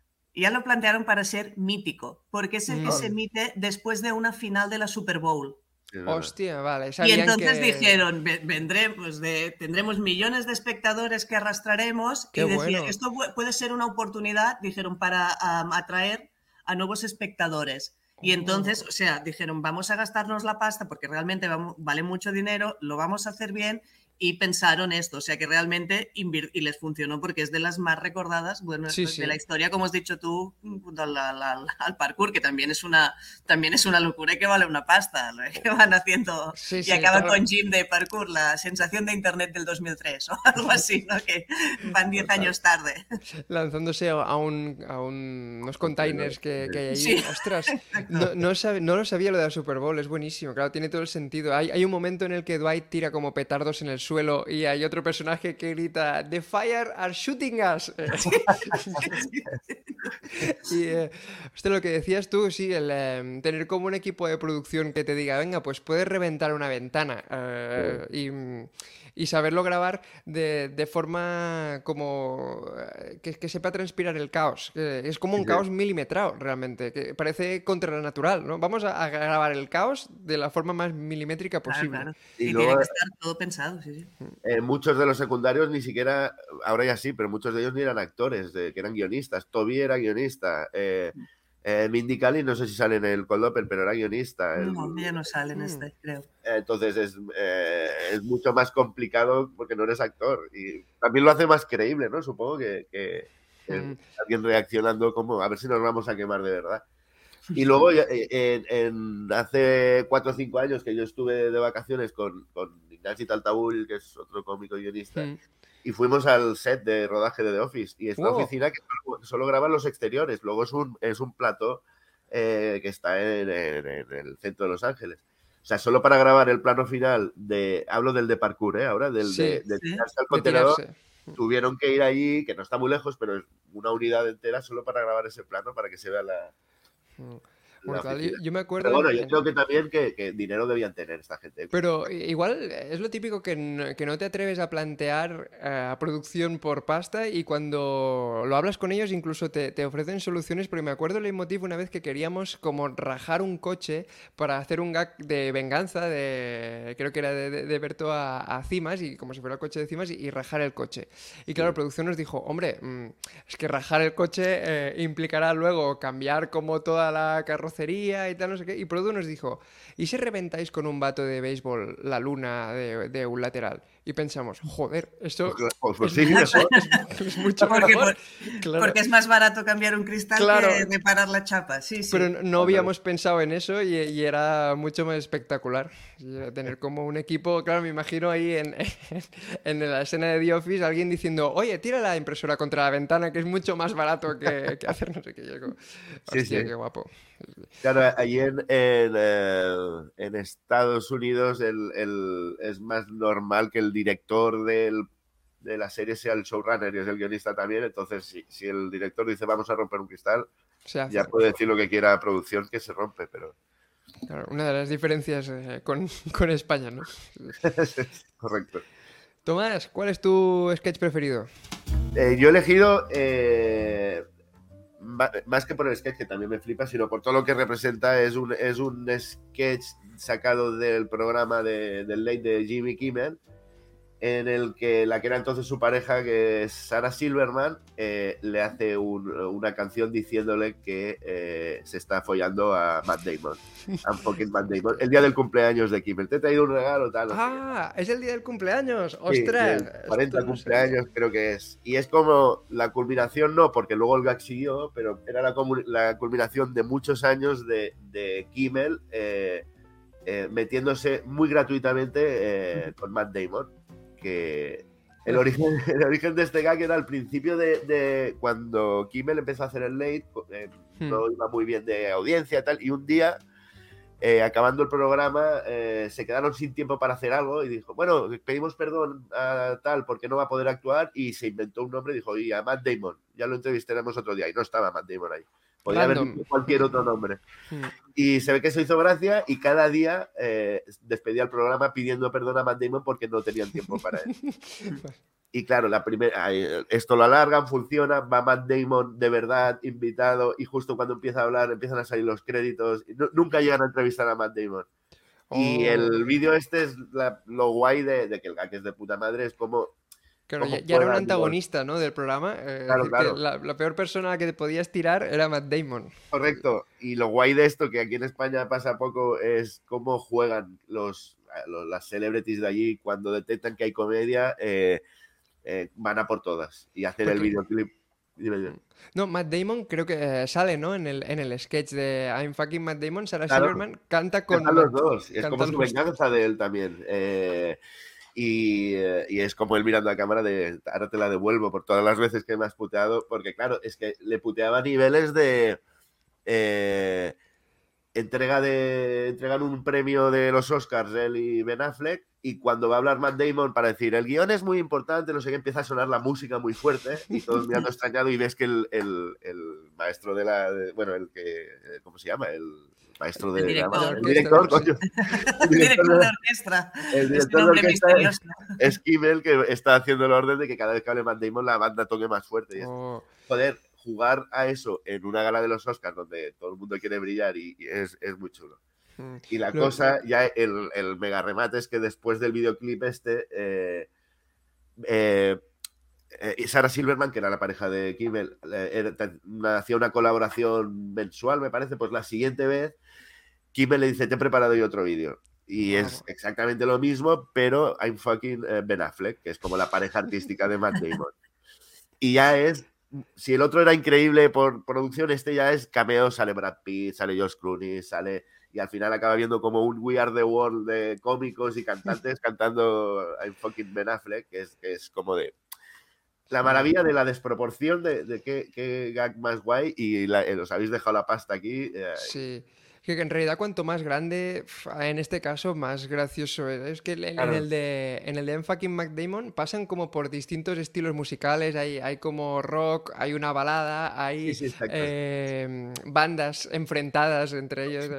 ya lo plantearon para ser mítico, porque es el que se emite después de una final de la Super Bowl. Hostia, vale. Y entonces que- dijeron, "Ve- vendremos de, tendremos millones de espectadores que arrastraremos Qué y decían, bueno. esto pu- puede ser una oportunidad, dijeron, para atraer a nuevos espectadores. Y entonces, Oh. o sea, dijeron, vamos a gastarnos la pasta porque realmente vamos- vale mucho dinero, lo vamos a hacer bien y pensaron esto, o sea que realmente y les funcionó porque es de las más recordadas, bueno, Sí, pues, sí. de la historia, como has dicho tú, junto al, al- al- al parkour, que también es una también es una locura y que vale una pasta, (laughs) lo que van haciendo Sí, y acaban claro. con Jim de parkour, la sensación de internet del 2003 o (laughs) algo así, ¿no? Que van 10 Total. años tarde. (laughs) lanzándose a, un, a un- unos containers que, que hay ahí. Ostras, no, no, sabe- no lo sabía lo de la Super Bowl, es buenísimo, claro, tiene todo el sentido. Hay, hay un momento en el que Dwight tira como petardos en el suelo y hay otro personaje que grita The fire are shooting us. (laughs) (laughs) y eh, hostia, lo que decías tú, sí, el eh, tener como un equipo de producción que te diga, venga, pues puedes reventar una ventana eh, y, mm, y saberlo grabar de, de forma como eh, que, que sepa transpirar el caos. es como un Sí. caos milimetrado realmente, que parece contra la natural, ¿no? Vamos a, a grabar el caos de la forma más milimétrica Claro, posible. claro. Y Y, luego- tiene que estar todo pensado, sí, sí. Eh, muchos de los secundarios ni siquiera, ahora ya sí, pero muchos de ellos ni eran actores, de- que eran guionistas. Toby era guionista. Eh, eh, Mindy Kaling, no sé si sale en el Cold Open, pero era guionista. El- No, ya no sale en este, creo. Entonces es, eh, es mucho más complicado porque no eres actor. Y también lo hace más creíble, ¿no? Supongo que, Mm. alguien reaccionando como a ver si nos vamos a quemar de verdad. Y (laughs) luego, eh, en, en- hace cuatro o cinco años que yo estuve de vacaciones con, con Taltabull, que es otro cómico guionista, Mm. Y fuimos al set de rodaje de The Office. Y es una Wow. oficina que solo, solo graban los exteriores, luego es un, es un plató eh, que está en, en- en el centro de Los Ángeles. O sea, solo para grabar el plano final de. Hablo del de parkour, ¿eh? Ahora, del Sí. de, de Sí. tirarse al De contenedor. tirarse. Tuvieron que ir allí, que no está muy lejos, pero es una unidad entera solo para grabar ese plano para que se vea la. Mm. Bueno, yo, me acuerdo. Pero bueno, en- yo creo que también que, que dinero debían tener esta gente. Pero igual es lo típico que no, que no te atreves a plantear eh, producción por pasta y cuando lo hablas con ellos incluso te, te ofrecen soluciones, porque me acuerdo el Leitmotiv una vez que queríamos como rajar un coche para hacer un gag de venganza, de creo que era de, de, de Berto a, a Cimas, y como si fuera el coche de Cimas, y, y rajar el coche. Y claro, la producción nos dijo, hombre, mm, es que rajar el coche eh, implicará luego cambiar como toda la carrocería y tal, no sé qué. Y Produ nos dijo, ¿y si reventáis con un vato de béisbol la luna de, de un lateral? Y pensamos, joder, esto Pues, pues, pues es, sí, mucho, mejor. es- es mucho Porque, mejor. por- Claro. porque es más barato cambiar un cristal Claro. que reparar la chapa. Sí, sí. Pero no- no habíamos pensado en eso y, y era mucho más espectacular. Tener como un equipo, claro, me imagino ahí en, en la escena de The Office alguien diciendo, oye, tira la impresora contra la ventana, que es mucho más barato que, que hacer no sé qué. Yo como, Sí, "Hostia, sí. qué guapo. Claro, allí en, en, eh, en Estados Unidos el, el- es más normal que el director del- de la serie sea el showrunner y es el guionista también. Entonces, si, si el director dice vamos a romper un cristal, ya puede decir lo que quiera a producción que se rompe, pero Claro, una de las diferencias eh, con, (laughs) con España, ¿no? (laughs) correcto. Tomás, ¿cuál es tu sketch preferido? Eh, yo he elegido, eh, más que por el sketch, que también me flipa, sino por todo lo que representa, es un, es un sketch sacado del programa de, del late de Jimmy Kimmel, en el que la que era entonces su pareja, que es Sarah Silverman, eh, le hace un- una canción diciéndole que eh, se está follando a Matt Damon. I'm fucking Matt Damon. El día del cumpleaños de Kimmel. Te he traído un regalo, tal. no sé qué. Ah, es el día del cumpleaños. Sí, ¡Ostras! del 40 Esto no cumpleaños creo que es. Y es como la culminación, no, porque luego el gag siguió, pero era la, la culminación de muchos años de, de Kimmel eh, metiéndose muy gratuitamente con Matt Damon. Que el origen, (laughs) el origen de este gag era al principio de, de cuando Kimmel empezó a hacer el late, eh, Hmm. no iba muy bien de audiencia y tal, y un día eh, acabando el programa, eh, se quedaron sin tiempo para hacer algo y dijo, bueno, pedimos perdón a tal porque no va a poder actuar y se inventó un nombre y dijo, y a Matt Damon, ya lo entrevistaremos otro día y no estaba Matt Damon ahí. Podría haber dicho cualquier otro nombre. Hmm. Y se ve que eso hizo gracia y cada día eh, despedía el programa pidiendo perdón a Matt Damon porque no tenían tiempo para él. (laughs) Y claro, la primera, esto lo alargan, funciona, va Matt Damon de verdad invitado y justo cuando empieza a hablar empiezan a salir los créditos. nunca llegan a entrevistar a Matt Damon. Y Oh. el vídeo este es la- lo guay de, de que el gag es de puta madre, es como... Claro, ya, ya era un antagonista, ¿no? Del programa. eh, Claro, decir claro. La, la peor persona a la que te podías tirar era Matt Damon. Correcto. Y lo guay de esto, que aquí en España pasa poco, es cómo juegan los, los- las celebrities de allí cuando detectan que hay comedia, eh, eh, van a por todas y hacen el videoclip. No, Matt Damon creo que eh, sale, ¿no? En el, en el sketch de I'm fucking Matt Damon, Sarah Claro. Silverman canta con los dos. Es como su venganza de él también. Eh, y, eh, y es como él mirando a cámara de ahora te la devuelvo por todas las veces que me has puteado. Porque claro, es que le puteaba niveles de eh, entrega de. entregan un premio de los Oscars, él y Ben Affleck. Y cuando va a hablar Matt Damon para decir el guion es muy importante, no sé qué, empieza a sonar la música muy fuerte y todos mirando extrañado y ves que el, el- el maestro de la. bueno, el que. eh, ¿Cómo se llama? El maestro de. El la- director. (laughs) el director, coño. El director Director de orquesta. el director de orquesta es Kimmel que está haciendo el orden de que cada vez que hable Matt Damon la banda toque más fuerte. Y Oh, Joder, jugar a eso en una gala de los Oscars donde todo el mundo quiere brillar y, y es, es muy chulo. mm. Y la cosa, ya el, el mega remate es que después del videoclip este, eh, eh, eh, Sarah Silverman, que era la pareja de Kimmel, eh, una- hacía una colaboración mensual, me parece, pues la siguiente vez Kimmel le dice, te he preparado yo otro vídeo. Y es Vamos. exactamente lo mismo, pero I'm fucking eh, Ben Affleck, que es como la pareja artística de Matt (laughs) Damon. Y ya es, si el otro era increíble por producción, este ya es cameo, sale Brad Pitt, sale Josh Clooney, sale... y al final acaba viendo como un We Are the World de cómicos y cantantes cantando I'm fucking Ben Affleck, que es, que es como de la maravilla de la desproporción de, de qué, qué gag más guay y la- eh, os habéis dejado la pasta aquí. eh, Sí. Que en realidad cuanto más grande, en este caso, más gracioso es. Es que en, el de en el de M. fucking Mac Damon pasan como por distintos estilos musicales. Hay, hay como rock, hay una balada, hay Sí, sí, exacto. eh, bandas enfrentadas entre ellos. Es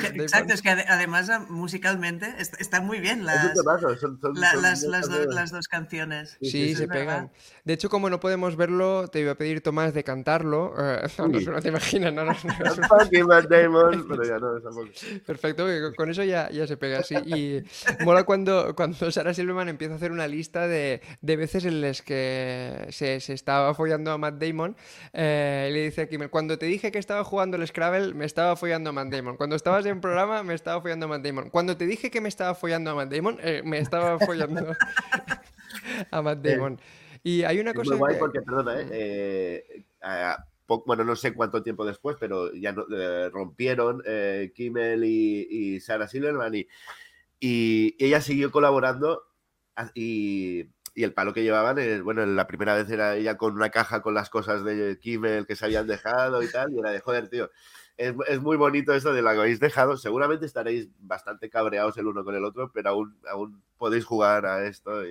que, exacto, es que ade- además ah, musicalmente est- están muy bien las, temazo, son- son- la- son las, las, estas do- de- las dos canciones. Sí, sí, se pegan. De hecho, como no podemos verlo, te iba a pedir, Tomás, de cantarlo. Eh, (laughs) no, no, te imaginas, no, no, no, (laughs) Ya no, tampoco. Perfecto, con- eso ya, ya se pega, sí. Y mola cuando, cuando Sarah Silverman empieza a hacer una lista de, de veces en las que se, se estaba follando a Matt Damon. eh, y le dice a Kimmel, cuando te dije que estaba jugando el Scrabble, me estaba follando a Matt Damon. Cuando estabas en programa, me estaba follando a Matt Damon. Cuando te dije que me estaba follando a Matt Damon, eh, me estaba follando (laughs) a Matt Damon. Y hay una Es cosa muy guay que... porque, perdona, ¿eh? eh, a- bueno, no sé cuánto tiempo después, pero ya no- eh, rompieron eh, Kimmel y, Sarah Silverman y, ella siguió colaborando a- y, el palo que llevaban, eh, bueno, la primera vez era ella con una caja con las cosas de Kimmel que se habían dejado y tal, y era de joder, tío. Es, muy bonito eso de lo que habéis dejado. Seguramente estaréis bastante cabreados el uno con el otro, pero aún, aún podéis jugar a esto.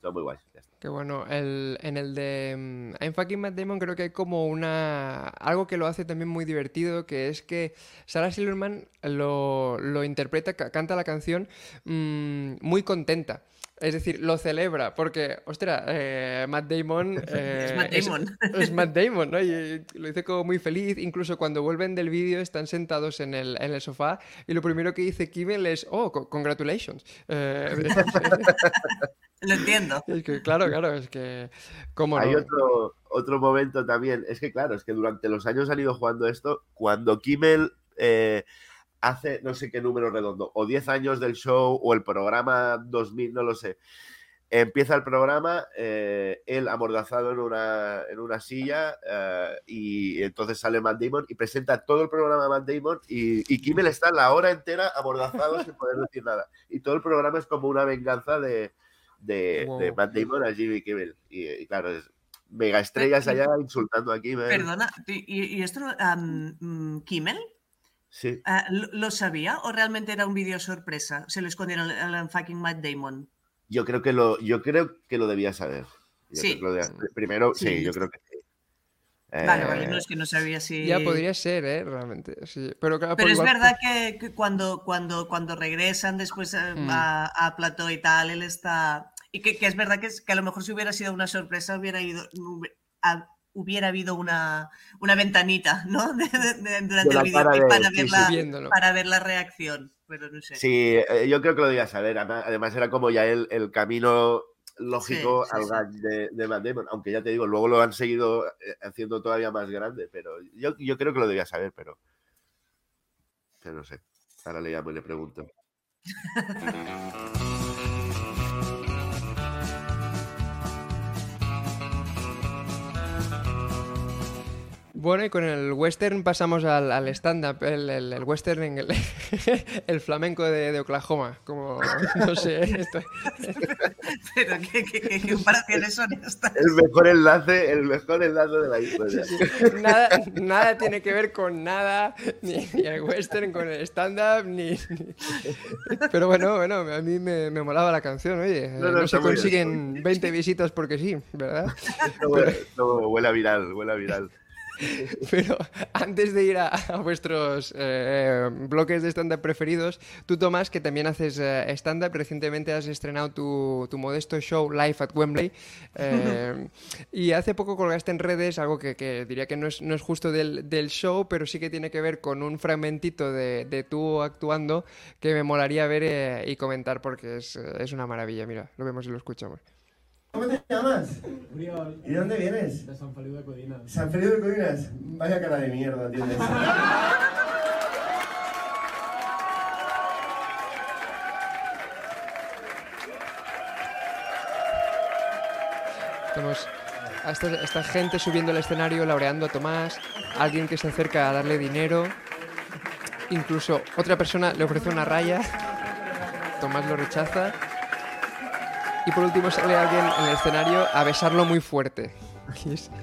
Son muy. Que bueno, el, en el de mm, I'm fucking Matt Damon creo que hay como una... algo que lo hace también muy divertido, que es que Sarah Silverman lo, lo interpreta, ca- canta la canción mm, muy contenta. Es decir, lo celebra, porque, ostras, eh, Matt Damon... (laughs) eh, Matt Damon. Es, Matt Damon, ¿no? Y, y lo dice como muy feliz. Incluso cuando vuelven del vídeo están sentados en el, en el sofá y lo primero que dice Kimmel es, oh, co- congratulations. Eh, (laughs) Lo entiendo. es que, claro, claro, es que... ¿Cómo Hay no? otro, otro momento también. Es que, claro, es que durante los años han ido jugando esto. Cuando Kimmel eh, hace no sé qué número redondo, o 10 años del show, o el programa 2000, no lo sé. Empieza el programa, eh, él amordazado en una, en una silla, eh, y entonces sale Matt Damon y presenta todo el programa a Matt Damon. Y, y Kimmel está la hora entera amordazado sin poder decir nada. Y todo el programa es como una venganza de, de, de Wow. Matt Damon a Jimmy Kimmel. Y, y claro, es mega estrellas allá insultando a Kimmel. Perdona, ¿y, y esto, mm, Kimmel, Sí. ah, ¿lo, lo sabía o realmente era un vídeo sorpresa? Se lo escondieron al fucking Matt Damon. Yo creo que lo, yo creo que lo debía saber. Yo Sí. lo debía- Primero, sí. Sí. yo creo que sí. Vale, Eh, vale, no es que no sabía si... Ya podría ser, ¿eh? Realmente, sí. Pero, claro, Pero es igual- verdad que, que cuando, cuando, cuando regresan después eh, Mm. a, a Plató y tal, él está... Y que, que es verdad que, es- que a lo mejor si hubiera sido una sorpresa hubiera ido... a- hubiera habido una, una ventanita, ¿no? (laughs) De- de- de- durante el videoclip de- para, sí, ver sí. la, para ver la reacción. Pero no sé. Sí, eh, yo creo que lo debía saber. Además, además era como ya el, el camino lógico Sí, sí, al sí. gag de, de Matt Damon. Aunque ya te digo, luego lo han seguido eh, haciendo todavía más grande. Pero yo, yo creo que lo debía saber, pero. Pero no sé. Ahora le llamo y le pregunto. (laughs) Bueno, y con el western pasamos al, al stand-up, el, el- el western en el, (laughs) el flamenco de, de Oklahoma, como, no sé, esto- (laughs) Pero ¿qué, qué, qué- qué comparaciones son estas? El mejor enlace, el mejor enlace de la historia. nada, nada tiene que ver con nada, ni, ni el western con el stand-up, ni, ni- Pero bueno, bueno, a mí me, me molaba la canción, oye, No, no, no, se muy bien, consiguen 20 visitas porque sí, ¿verdad? Esto huele, esto huele a viral, huele a viral. (laughs) Pero antes de ir a, a vuestros eh, bloques de stand-up preferidos, tú, Tomás, que también haces eh, stand-up, recientemente has estrenado tu, tu modesto show Live at Wembley. eh, (laughs) y hace poco colgaste en redes algo que, que diría que no es, no es justo del, del show, pero sí que tiene que ver con un fragmentito de, de tú actuando que me molaría ver eh, y comentar porque es, es una maravilla. Mira, lo vemos y lo escuchamos. ¿Cómo te llamas? Uriol, ¿Y de dónde vienes? de Sant Feliu de Codines. San Feliu de Colinas. Vaya cara de mierda tienes. (laughs) Tenemos a esta, esta gente subiendo al escenario, laureando a Tomás, alguien que se acerca a darle dinero. incluso otra persona le ofrece una raya, Tomás lo rechaza. Y por último sale alguien en el escenario a besarlo muy fuerte.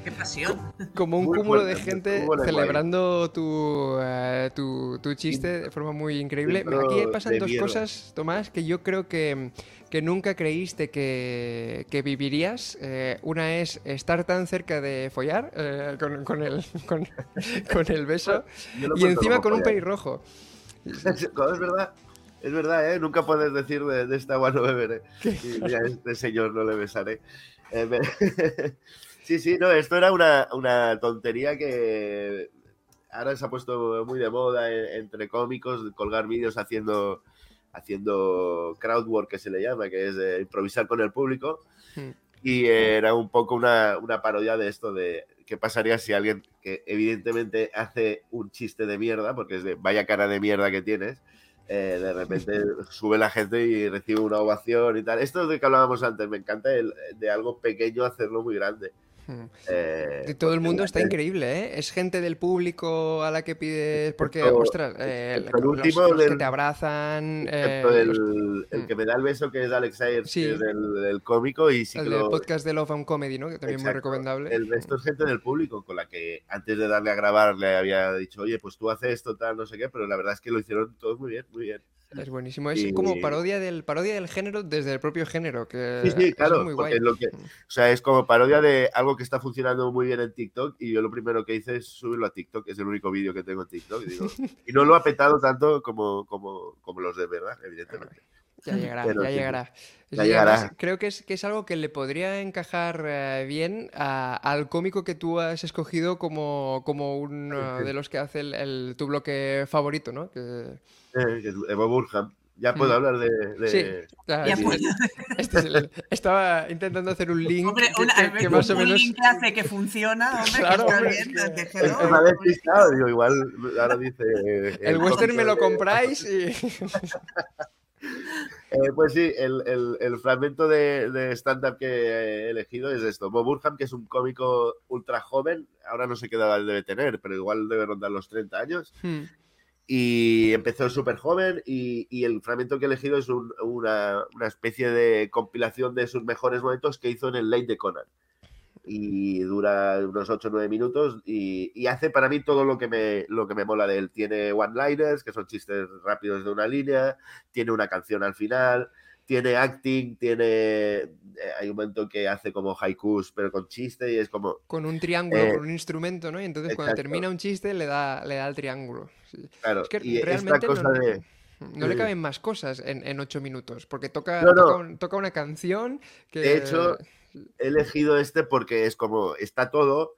¡Qué pasión! como un Muy cúmulo fuerte, de gente celebrando tu, eh, tu, tu chiste de forma muy increíble. Aquí pasan dos cosas, Tomás, que yo creo que, que nunca creíste que, que vivirías. Eh, una es estar tan cerca de follar eh, con, con el, (laughs) con, con el beso y encima con un pelirrojo. (laughs) Es verdad. Es verdad, ¿eh? Nunca puedes decir de, de esta agua no beberé. Y mira, a este señor no le besaré. Eh, me- (laughs) sí, sí, no, esto era una, una tontería que ahora se ha puesto muy de moda eh, entre cómicos colgar vídeos haciendo haciendo crowd work que se le llama, que es eh, improvisar con el público. Hmm. Y era un poco una, una parodia de esto de qué pasaría si alguien que evidentemente hace un chiste de mierda, porque es de vaya cara de mierda que tienes, eh, de repente sube la gente y recibe una ovación y tal. Esto es de que hablábamos antes, me encanta el, de algo pequeño hacerlo muy grande. Hmm. Eh, De todo el mundo está gente- increíble, ¿eh? Es gente del público a la que pides, porque, Excepto- ostras, eh, excepto el los, último los que te abrazan, eh, el, los- el Mm. que me da el beso, que es Alex Ayers, Sí. que es el, el cómico, y sí el que del lo- podcast de Love and Comedy, ¿no? Que también muy Exacto. recomendable. El resto es gente del público con la que antes de darle a grabar le había dicho, oye, pues tú haces esto, tal, no sé qué, pero la verdad es que lo hicieron todos muy bien, muy bien. Es buenísimo. Es Y- como parodia del, parodia del género desde el propio género. Que Sí, sí, claro, es muy guay. lo que, o sea, es como parodia de algo que está funcionando muy bien en TikTok y yo lo primero que hice es subirlo a TikTok, es el único vídeo que tengo en TikTok y, digo, (laughs) y no lo ha petado tanto como, como, como los de verdad, evidentemente. Ya (laughs) llegará, Pero ya sí, llegará. ya Sí, además, llegará. creo que es, que es algo que le podría encajar eh, bien a- al cómico que tú has escogido como, como uno de los que hace el, el- tu bloque favorito, ¿no? Que- Eh, Evo Burham. Ya puedo Mm. hablar de... de- Sí, ya, Ya sí, puedo. (laughs) este es el- estaba intentando hacer un link Hombre, que, una, que- que más o un menos... link que hace que funciona, hombre, Claro, que está hombre, bien, es que- déjelo. Es que me ha despistado, digo, igual ahora dice... eh, El western me lo de- compráis y... (laughs) Eh, pues sí, el, el- el fragmento de, de stand-up que he elegido es esto. Bob Burham, que es un cómico ultra joven, ahora no sé qué edad debe tener, pero igual debe rondar los 30 años. Hmm. Y empezó súper joven y, y el fragmento que he elegido es un- una, una especie de compilación de sus mejores momentos que hizo en el Late de Conan. Y dura unos 8 o 9 minutos y, y hace para mí todo lo que, me, lo que me mola de él. Tiene one-liners, que son chistes rápidos de una línea, tiene una canción al final, tiene acting, tiene... eh, hay un momento que hace como haikus pero con chiste y es como... Con un triángulo, Eh, con un instrumento, ¿no? Y entonces cuando termina un chiste le da, le da el triángulo. Claro, Es que y esta realmente cosa no, de... no le caben más cosas en, en ocho minutos, porque toca, No, no. toca, un- toca una canción que... De hecho, he elegido este porque es como, está todo,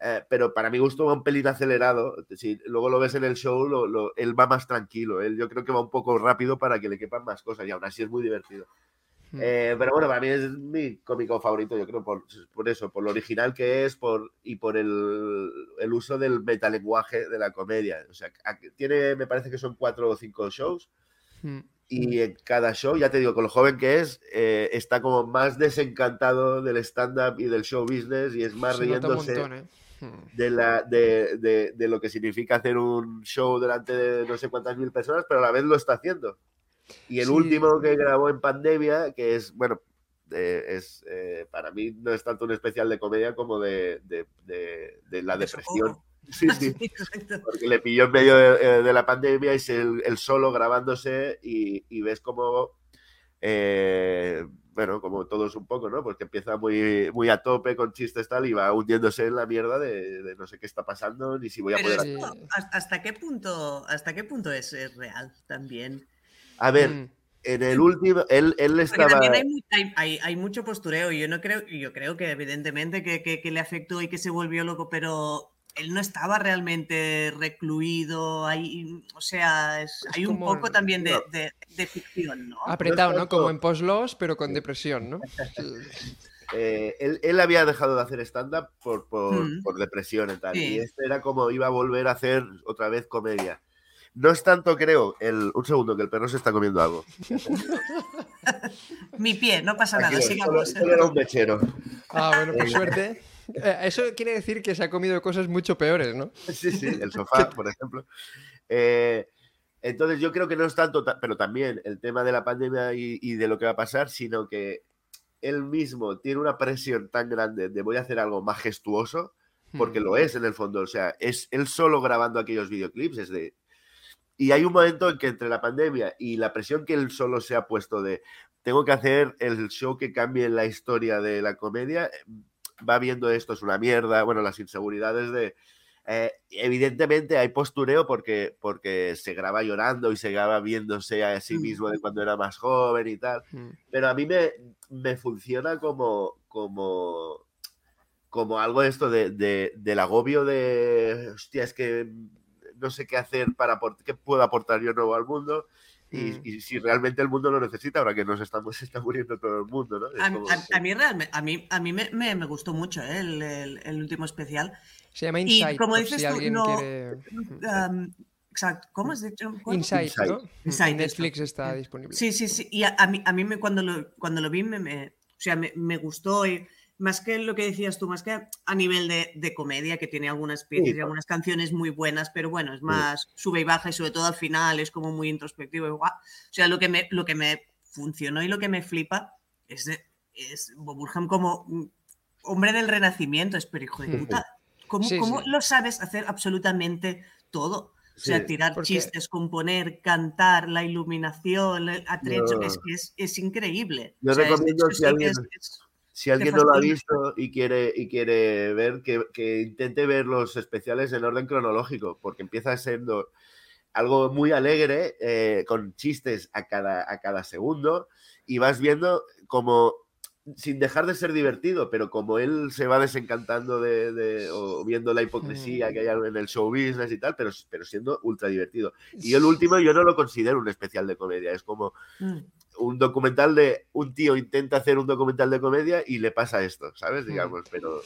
eh, pero para mi gusto va un pelín acelerado. Si luego lo ves en el show, lo- lo- él va más tranquilo. Él yo creo que va un poco rápido para que le quepan más cosas y aún así es muy divertido. Hmm. Eh, pero bueno, para mí es mi cómico favorito, yo creo, por, por eso, por lo original que es por, y por el, el uso del metalenguaje de la comedia. O sea, tiene, me parece que son cuatro o cinco shows Mm. Y en cada show, ya te digo, con lo joven que es, eh, está como más desencantado del stand-up y del show business y es más Se riéndose montón, ¿eh? Mm. de, la, de, de- de lo que significa hacer un show delante de no sé cuántas mil personas, pero a la vez lo está haciendo. Y el Sí. último que grabó en pandemia, que es, bueno, eh, es para mí no es tanto un especial de comedia como de, de- de- de la De depresión. Sí, (laughs) sí porque le pilló en medio de, eh, de la pandemia y es el, el solo grabándose y, y ves como, eh, bueno, como todos un poco, ¿no? Porque empieza muy, muy a tope con chistes tal y va hundiéndose en la mierda de, de no sé qué está pasando ni si voy a Pero poder... Esto, ¿hasta- ¿hasta qué punto, hasta qué punto es, es real también? A ver, Mm. en el último, él, él estaba... también hay, hay, mucho postureo y yo no creo, y yo creo que evidentemente que, que- que le afectó y que se volvió loco, pero él no estaba realmente recluido, hay, o sea, es- Es hay un poco también de, no. de- de ficción, ¿no? Apretado, ¿no? Como en post-loss, pero con depresión, ¿no? (laughs) Eh, él, él había dejado de hacer stand-up por, por, Mm. por depresión y tal. Sí. Y este era como iba a volver a hacer otra vez comedia. No es tanto, creo, el, un segundo, que el perro se está comiendo algo. (laughs) Mi pie, no pasa nada, Tranquilo, solo, sigamos. solo era un mechero. Ah, bueno, por suerte. Eh, Eso quiere decir que se ha comido cosas mucho peores, ¿no? Sí, sí, (laughs) el sofá, por ejemplo. Eh, Entonces yo creo que no es tanto, pero también el tema de la pandemia y, y, de lo que va a pasar, sino que él mismo tiene una presión tan grande de voy a hacer algo majestuoso, porque lo es en el fondo, o sea, es él solo grabando aquellos videoclips, es de... Y hay un momento en que entre la pandemia y la presión que él solo se ha puesto de tengo que hacer el show que cambie la historia de la comedia, va viendo esto es una mierda, bueno, las inseguridades de eh, evidentemente hay postureo porque, porque se graba llorando y se graba viéndose a sí mismo de cuando era más joven y tal. Pero a mí me, me funciona como, como, como algo esto de, de, del agobio de, hostia, es que no sé qué hacer para qué puedo aportar yo nuevo al mundo. Y, y, si realmente el mundo lo necesita, ahora que nos estamos (laughs) está muriendo todo el mundo, ¿no? A, a, a, mí realmente, a mí, a mí me, me, me gustó mucho ¿eh? el, el, el, último especial. Se llama Insight. Y como dices si tú, no, quiere... um, exacto, ¿cómo has dicho? Insight, Insight. ¿no? Insight, Netflix está disponible. Sí, sí, sí. Y a, a mí, a mí me, cuando, lo, cuando lo vi me, me o sea, me, me, gustó. Y más que lo que decías tú, más que a nivel de, de comedia, que tiene algunas piezas Sí. y algunas canciones muy buenas, pero bueno, es más sube y baja y sobre todo al final es como muy introspectivo. y guau. O sea, lo que, me, lo que me funcionó y lo que me flipa es, de, es Bob Burham como mm, hombre del renacimiento, es pero hijo de puta. ¿Cómo, Sí, cómo sí. lo sabes hacer absolutamente todo? O sea, Sí, tirar porque- chistes, componer, cantar, la iluminación, el atrecho, Yo- es que es, es increíble. Yo O sea, es- recomiendo eso si sí alguien- es- es- Si alguien no lo ha visto y quiere, y quiere ver, que, que intente ver los especiales en orden cronológico, porque empieza siendo algo muy alegre, eh, con chistes a cada, a cada segundo, y vas viendo como, sin dejar de ser divertido, pero como él se va desencantando de, de- o viendo la hipocresía que hay en el show business y tal, pero, pero siendo ultra divertido. Y el último yo no lo considero un especial de comedia, es como Mm. Un documental de un tío intenta hacer un documental de comedia y le pasa esto, ¿sabes? Mm. Digamos, pero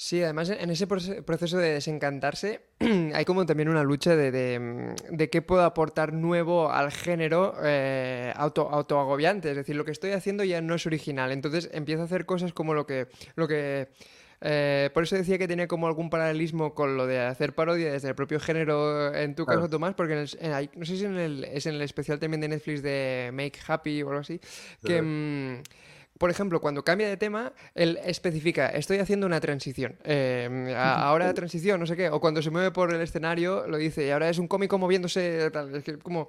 Sí, además en ese proce- proceso de desencantarse (clears throat) hay como también una lucha de, de, mm, de qué puedo aportar nuevo al género eh, auto, autoagobiante. Es decir, lo que estoy haciendo ya no es original. Entonces empiezo a hacer cosas como lo que... Lo que eh, por eso decía que tenía como algún paralelismo con lo de hacer parodia desde el propio género en tu Claro. caso, Tomás, porque en el- en- no sé si en el, es en el especial también de Netflix de Make Happy o algo así, que... Sí. mm, por ejemplo, cuando cambia de tema, él especifica, estoy haciendo una transición. eh, ahora transición, no sé qué. O cuando se mueve por el escenario, lo dice, y ahora es un cómico moviéndose. Tal. Es que como.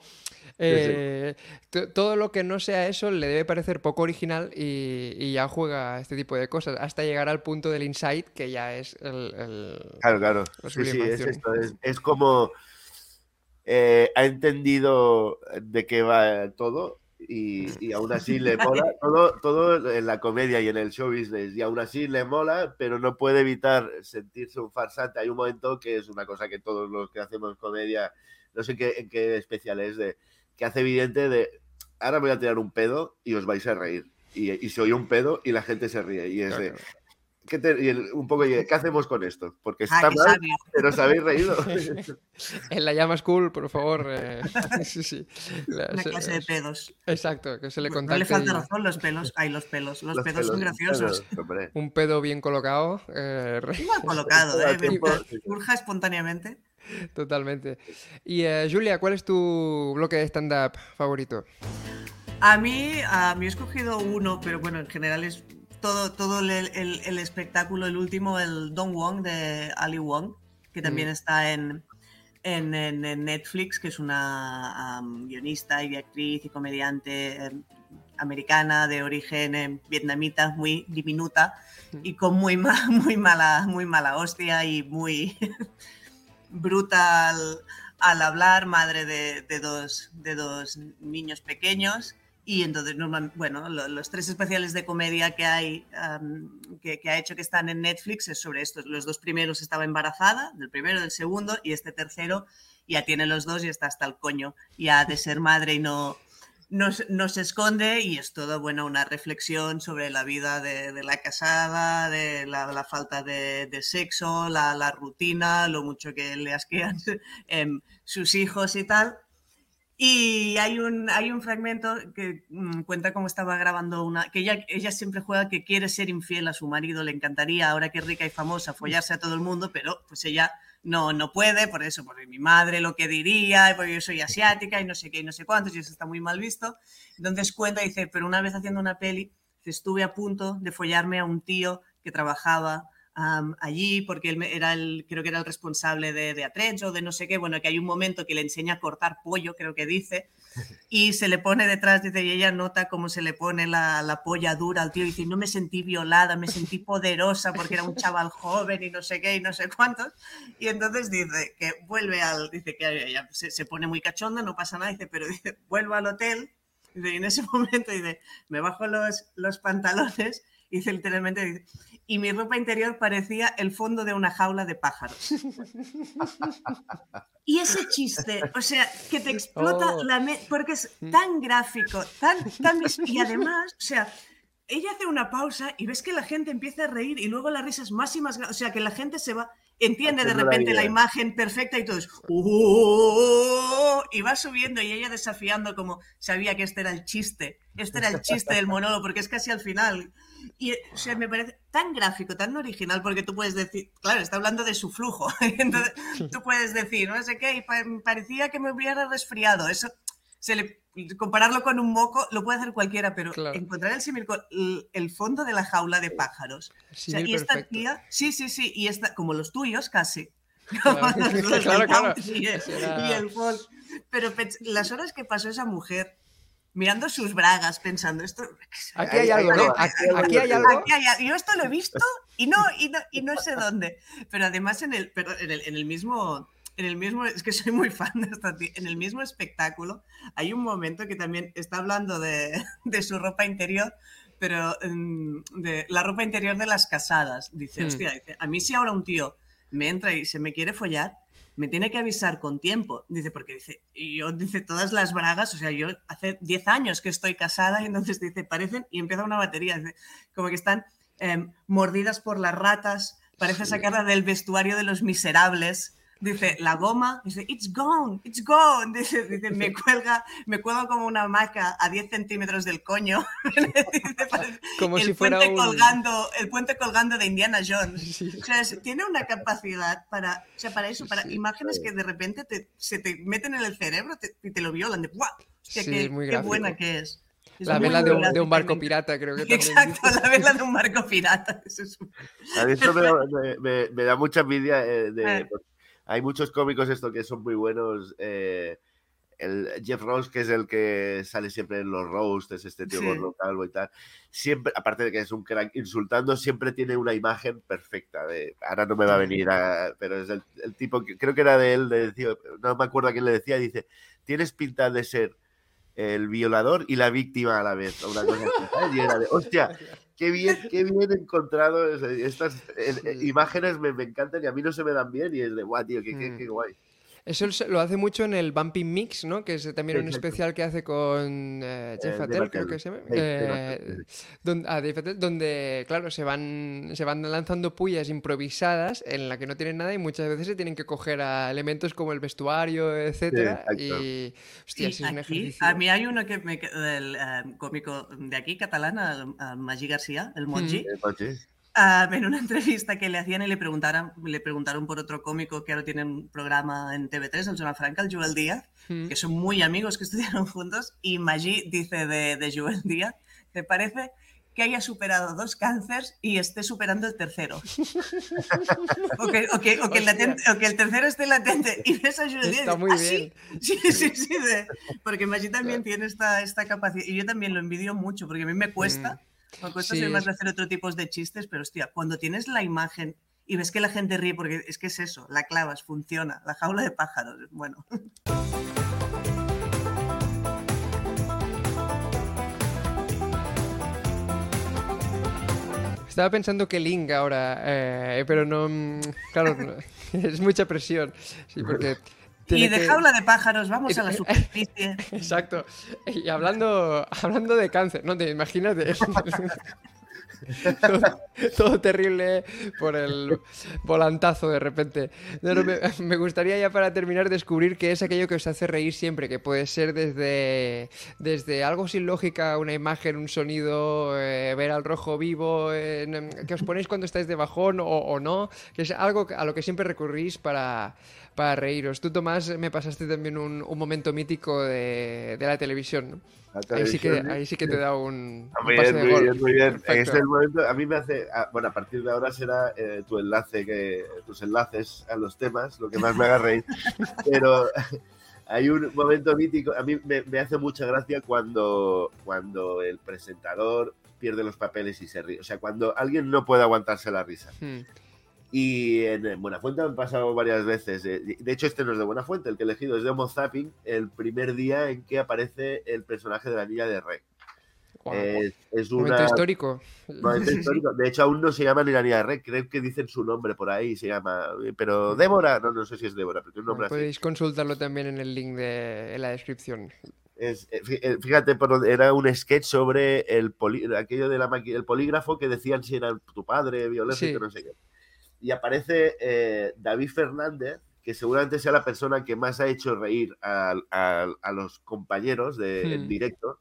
eh, to- Todo lo que no sea eso le debe parecer poco original y, y ya juega este tipo de cosas. Hasta llegar al punto del insight, que ya es el. el- claro, claro. La Sí, sí, es esto. Es, es como eh, ha entendido de qué va todo y, (laughs) y aún así le mola todo, todo en la comedia y en el show business y aún así le mola, pero no puede evitar sentirse un farsante. Hay un momento que es una cosa que todos los que hacemos comedia, no sé qué, en qué especial es, de, que hace evidente de ahora voy a tirar un pedo y os vais a reír. Y, y se oye un pedo y la gente se ríe. Y es de. ¿Qué, te- y el- un poco, ¿qué hacemos con esto? Porque Ah, está mal, pero os habéis reído. (laughs) En la llama school, por favor. eh, (laughs) sí, sí. La- Una se- clase de pedos. Exacto, que se le No contacte. le falta y- razón los pelos. Ay, los pelos. Los, Los pedos son pelos, graciosos. pelos, hombre. Un pedo bien colocado. eh, colocado, (laughs) ¿eh? surja espontáneamente. Totalmente. Y eh, Julia, ¿cuál es tu bloque de stand-up favorito? A mí, a mí he escogido uno, pero bueno, en general es todo, todo el, el- el espectáculo, el último, el Don Wong de Ali Wong, que también Mm. está en, en, en- Netflix, que es una am, guionista y actriz y comediante em, americana de origen em, vietnamita, muy diminuta y con muy, ma- (laughs) muy, mala, muy mala hostia y muy (laughs) brutal al hablar, madre de, de dos, de dos niños pequeños. Y entonces, bueno, lo- los tres especiales de comedia que hay, am, que, que ha hecho que están en Netflix es sobre estos. Los dos primeros estaba embarazada, del primero, del segundo, y este tercero ya tiene los dos y está hasta el coño ya de ser madre y no, no, no se esconde y es todo, bueno, una reflexión sobre la vida de, de la casada, de la, la falta de, de sexo, la, la rutina, lo mucho que le asquean (laughs) em, sus hijos y tal. Y hay un, hay un fragmento que mm, cuenta cómo estaba grabando una... que ella, ella siempre juega que quiere ser infiel a su marido, le encantaría, ahora que es rica y famosa, follarse a todo el mundo, pero pues ella no, no puede, por eso, porque mi madre lo que diría, porque yo soy asiática y no sé qué y no sé cuántos, y eso está muy mal visto. Entonces cuenta, dice, pero una vez haciendo una peli, estuve a punto de follarme a un tío que trabajaba allí porque él era el, creo que era el responsable de, de o de no sé qué, bueno, que hay un momento que le enseña a cortar pollo, creo que dice, (laughs) y se le pone detrás, dice, y ella nota cómo se le pone la, la polla dura al tío, y dice, no me sentí violada, me sentí poderosa porque era un chaval joven y no sé qué y no sé cuántos, y entonces dice que vuelve al, dice que ella se, se pone muy cachonda, no pasa nada, dice, pero dice, (laughs) vuelvo al hotel, y en ese (laughs) momento dice, me bajo los, los pantalones, y dice literalmente, y mi ropa interior parecía el fondo de una jaula de pájaros. y ese chiste, o sea, que te explota oh. la mente, porque es mm. tan gráfico, tan, tan... Y además, o sea, ella hace una pausa y ves que la gente empieza a reír y luego la risa es más y más... O sea, que la gente se va entiende de repente la, imagen perfecta y todo es uh", y va subiendo y ella desafiando como sabía que este era el chiste, este era el chiste del monólogo porque es casi al final y o sea, me parece tan gráfico, tan original porque tú puedes decir, claro, está hablando de su flujo, (laughs) entonces tú puedes decir, no sé qué, y parecía que me hubiera resfriado, eso se le compararlo con un moco lo puede hacer cualquiera, pero encontrar el símil con el, fondo de la jaula de pájaros. y esta tía, sí, sí, sí, y esta, como los tuyos casi. (laughs) (laughs) Claro, claro, Y, el folk. Pero las horas que pasó esa mujer mirando sus bragas, pensando esto. Aquí hay algo, ¿no? Aquí, hay algo. Yo esto lo he visto y no, y no, y no sé dónde. Pero además en el, pero en el, en el mismo en el mismo, es que soy muy fan de esta tía, en el mismo espectáculo hay un momento que también está hablando de, de su ropa interior, pero mm, de la ropa interior de las casadas. Dice, hmm. hostia, dice, a mí si ahora un tío me entra y se me quiere follar, me tiene que avisar con tiempo. Dice, porque dice, y yo dice, todas las bragas, o sea, yo hace 10 años que estoy casada y entonces dice, parecen, y empieza una batería, dice, como que están em, mordidas por las ratas, parece sacada del vestuario de los miserables dice, la goma, dice, it's gone, it's gone, (laughs) dice, dice me cuelga, me cuelga como una maca a 10 centímetros del coño, (laughs) como el si fuera puente colgando, el puente colgando de Indiana Jones. O sea, tiene una capacidad para, o sea, para eso, para imágenes que de repente te, se te meten en el cerebro y te lo violan, de, ¡guau! Hostia, qué, qué buena que es. la vela de un, de un, barco pirata, creo que (laughs) también. Exacto, la vela de un barco pirata. Eso, es... A mí esto me, me, me, da mucha envidia eh, de, ah hay muchos cómicos esto que son muy buenos. Eh, el Jeff Ross, que es el que sale siempre en los roasts, este tío gordo, calvo y tal, siempre, aparte de que es un crack insultando, siempre tiene una imagen perfecta. De, ahora no me va a venir, pero es el, tipo que creo que era de él, de, no me acuerdo a quién le decía, dice, tienes pinta de ser el violador y la víctima a la vez. Una cosa así, y era de, hostia, (laughs) qué bien, qué bien encontrado. Estas imágenes me, me, encantan y a mí no se me dan bien y es de guau, tío, qué, qué, qué mm. guay. Eso lo hace mucho en el Bumping Mix, ¿no? Que es también un especial que hace con eh, Jeff Attell, creo que se llama. Eh, donde, ah, donde, claro, se van, se van lanzando pullas improvisadas en la que no tienen nada y muchas veces se tienen que coger a elementos como el vestuario, etcétera. y, hostia, es un ejercicio. A mí hay uno que me, del eh, cómico de aquí, catalán, Magí García, el Monji. Ah, en una entrevista que le hacían y le preguntaron, le preguntaron por otro cómico que ahora tiene un programa en TV3, en Zona Franca, el Joel Díaz, mm. que son muy amigos que (laughs) estudiaron juntos, y Maggi dice de, de Joel Díaz, ¿te parece que haya superado dos cánceres y esté superando el tercero. (laughs) o, que, o, que, o, que el tercero esté latente y ves a. Está muy bien. Sí, sí, sí, porque Maggi también tiene esta, esta capacidad, y yo también lo envidio mucho, porque a mí me cuesta. Mm. Me cuesta sí. más de hacer otro tipo de chistes, pero hostia, cuando tienes la imagen y ves que la gente ríe, porque es que es eso, la clavas, funciona, la jaula de pájaros, bueno. Estaba pensando que Link ahora, eh, pero no. Mm, claro, (laughs) (laughs) es mucha presión. Sí, porque y de jaula de pájaros, vamos a la (laughs) superficie. Exacto. Y hablando, hablando de cáncer, ¿no? Te imaginas (laughs) de todo, todo terrible por el volantazo de repente. No, no, me, (laughs) me gustaría ya para terminar descubrir qué es aquello que os hace reír siempre, que puede ser desde, desde algo sin lógica, una imagen, un sonido, eh, ver al rojo vivo, eh, que os ponéis cuando estáis de bajón o, o no, que es algo a lo que siempre recurrís para, para reíros. Tú, Tomás, me pasaste también un, un momento mítico de, de la televisión. ¿no? La Ahí sí, que, televisión, ahí sí que te da un, un Muy pase bien, de muy gol. bien, muy bien. En este momento, a mí me hace. ah, Bueno, a partir de ahora será eh, tu enlace, que, tus enlaces a los temas, lo que más me haga reír. (laughs) Pero (laughs) hay un momento mítico. A mí me, me hace mucha gracia cuando, cuando el presentador pierde los papeles y se ríe. O sea, cuando alguien no puede aguantarse la risa. Hmm. Y en, en Buenafuente han pasado varias veces. eh, De hecho, este no es de Buenafuente, el que he elegido es de Homo Zapping, el primer día en que aparece el personaje de la niña de Rey. Es, es Momento histórico. momento histórico. De hecho, aún no se llama ni la niña de Rey, creo que dicen su nombre por ahí, se llama. Pero Débora, no, no sé si es Débora, pero un nombre. Podéis consultarlo también en el link de, en la descripción. Es- eh, eh, fíjate, era un sketch sobre el poli- aquello de la maqui- el polígrafo que decían si era tu padre, Sí. no sé qué. Y aparece eh, David Fernández, que seguramente sea la persona que más ha hecho reír a, a- a los compañeros de, en Hmm. directo.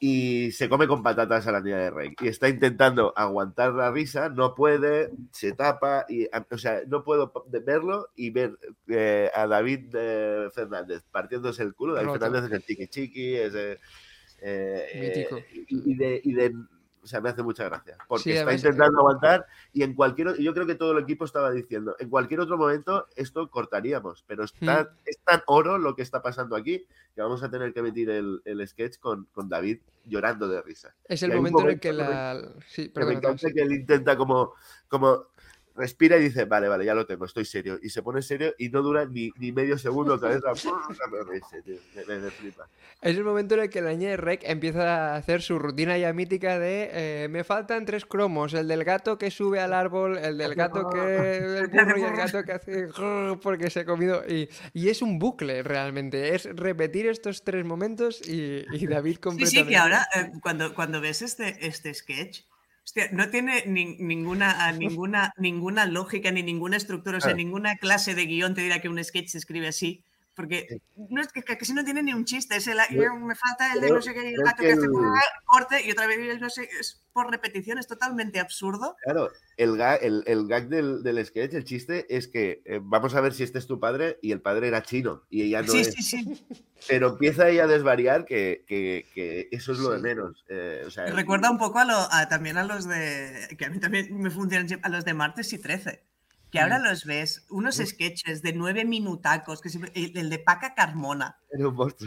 Y se come con patatas a la niña de Rey. Y está intentando aguantar la risa, no puede, se tapa. Y, o sea, no puedo verlo y ver eh, a David eh, Fernández partiéndose el culo. David Roto. Fernández es el chiqui chiqui, es. eh, Mítico. y, y de, y de- O sea, me hace mucha gracia. Porque Sí, está intentando aguantar y en cualquier. Yo creo que todo el equipo estaba diciendo, en cualquier otro momento esto cortaríamos, pero está, Hmm. es tan oro lo que está pasando aquí que vamos a tener que meter el, el sketch con, con David llorando de risa. Es el momento en el que la... Sí, Que me encanta que él intenta como, como respira y dice, vale, vale, ya lo tengo, estoy serio. Y se pone serio y no dura ni, ni medio segundo otra vez. Me, me- me flipa. Es el momento en el que la niña de Rec empieza a hacer su rutina ya mítica de eh, me faltan tres cromos, el del gato que sube al árbol, el del gato que (laughs) el burro y el gato que hace (laughs) porque se ha comido y, y es un bucle realmente, es repetir estos tres momentos y, y David Sí, completamente. sí, que ahora eh, cuando, cuando ves este, este sketch, hostia, no tiene ni- ninguna, ah, ninguna, ninguna lógica ni ninguna estructura, o sea, ninguna clase de guion te dirá que un sketch se escribe así. Porque no es que casi no tiene ni un chiste, es el, Yo- me falta el de no sé qué, el gato que hace el- corte y otra vez el no sé, es por repetición, es totalmente absurdo. Claro, el, ga- el, el gag del, del sketch, el chiste, es que eh, vamos a ver si este es tu padre y el padre era chino y ella no sí, es. sí, sí. Pero empieza ella a desvariar que, que- que eso es lo de menos. eh, o sea, Me recuerda un poco a, lo- a- también a los de. que a mí también me funcionan a los de martes y 13. Que ahora los ves, unos sketches de nueve minutacos, que siempre- el, el de Paca Carmona,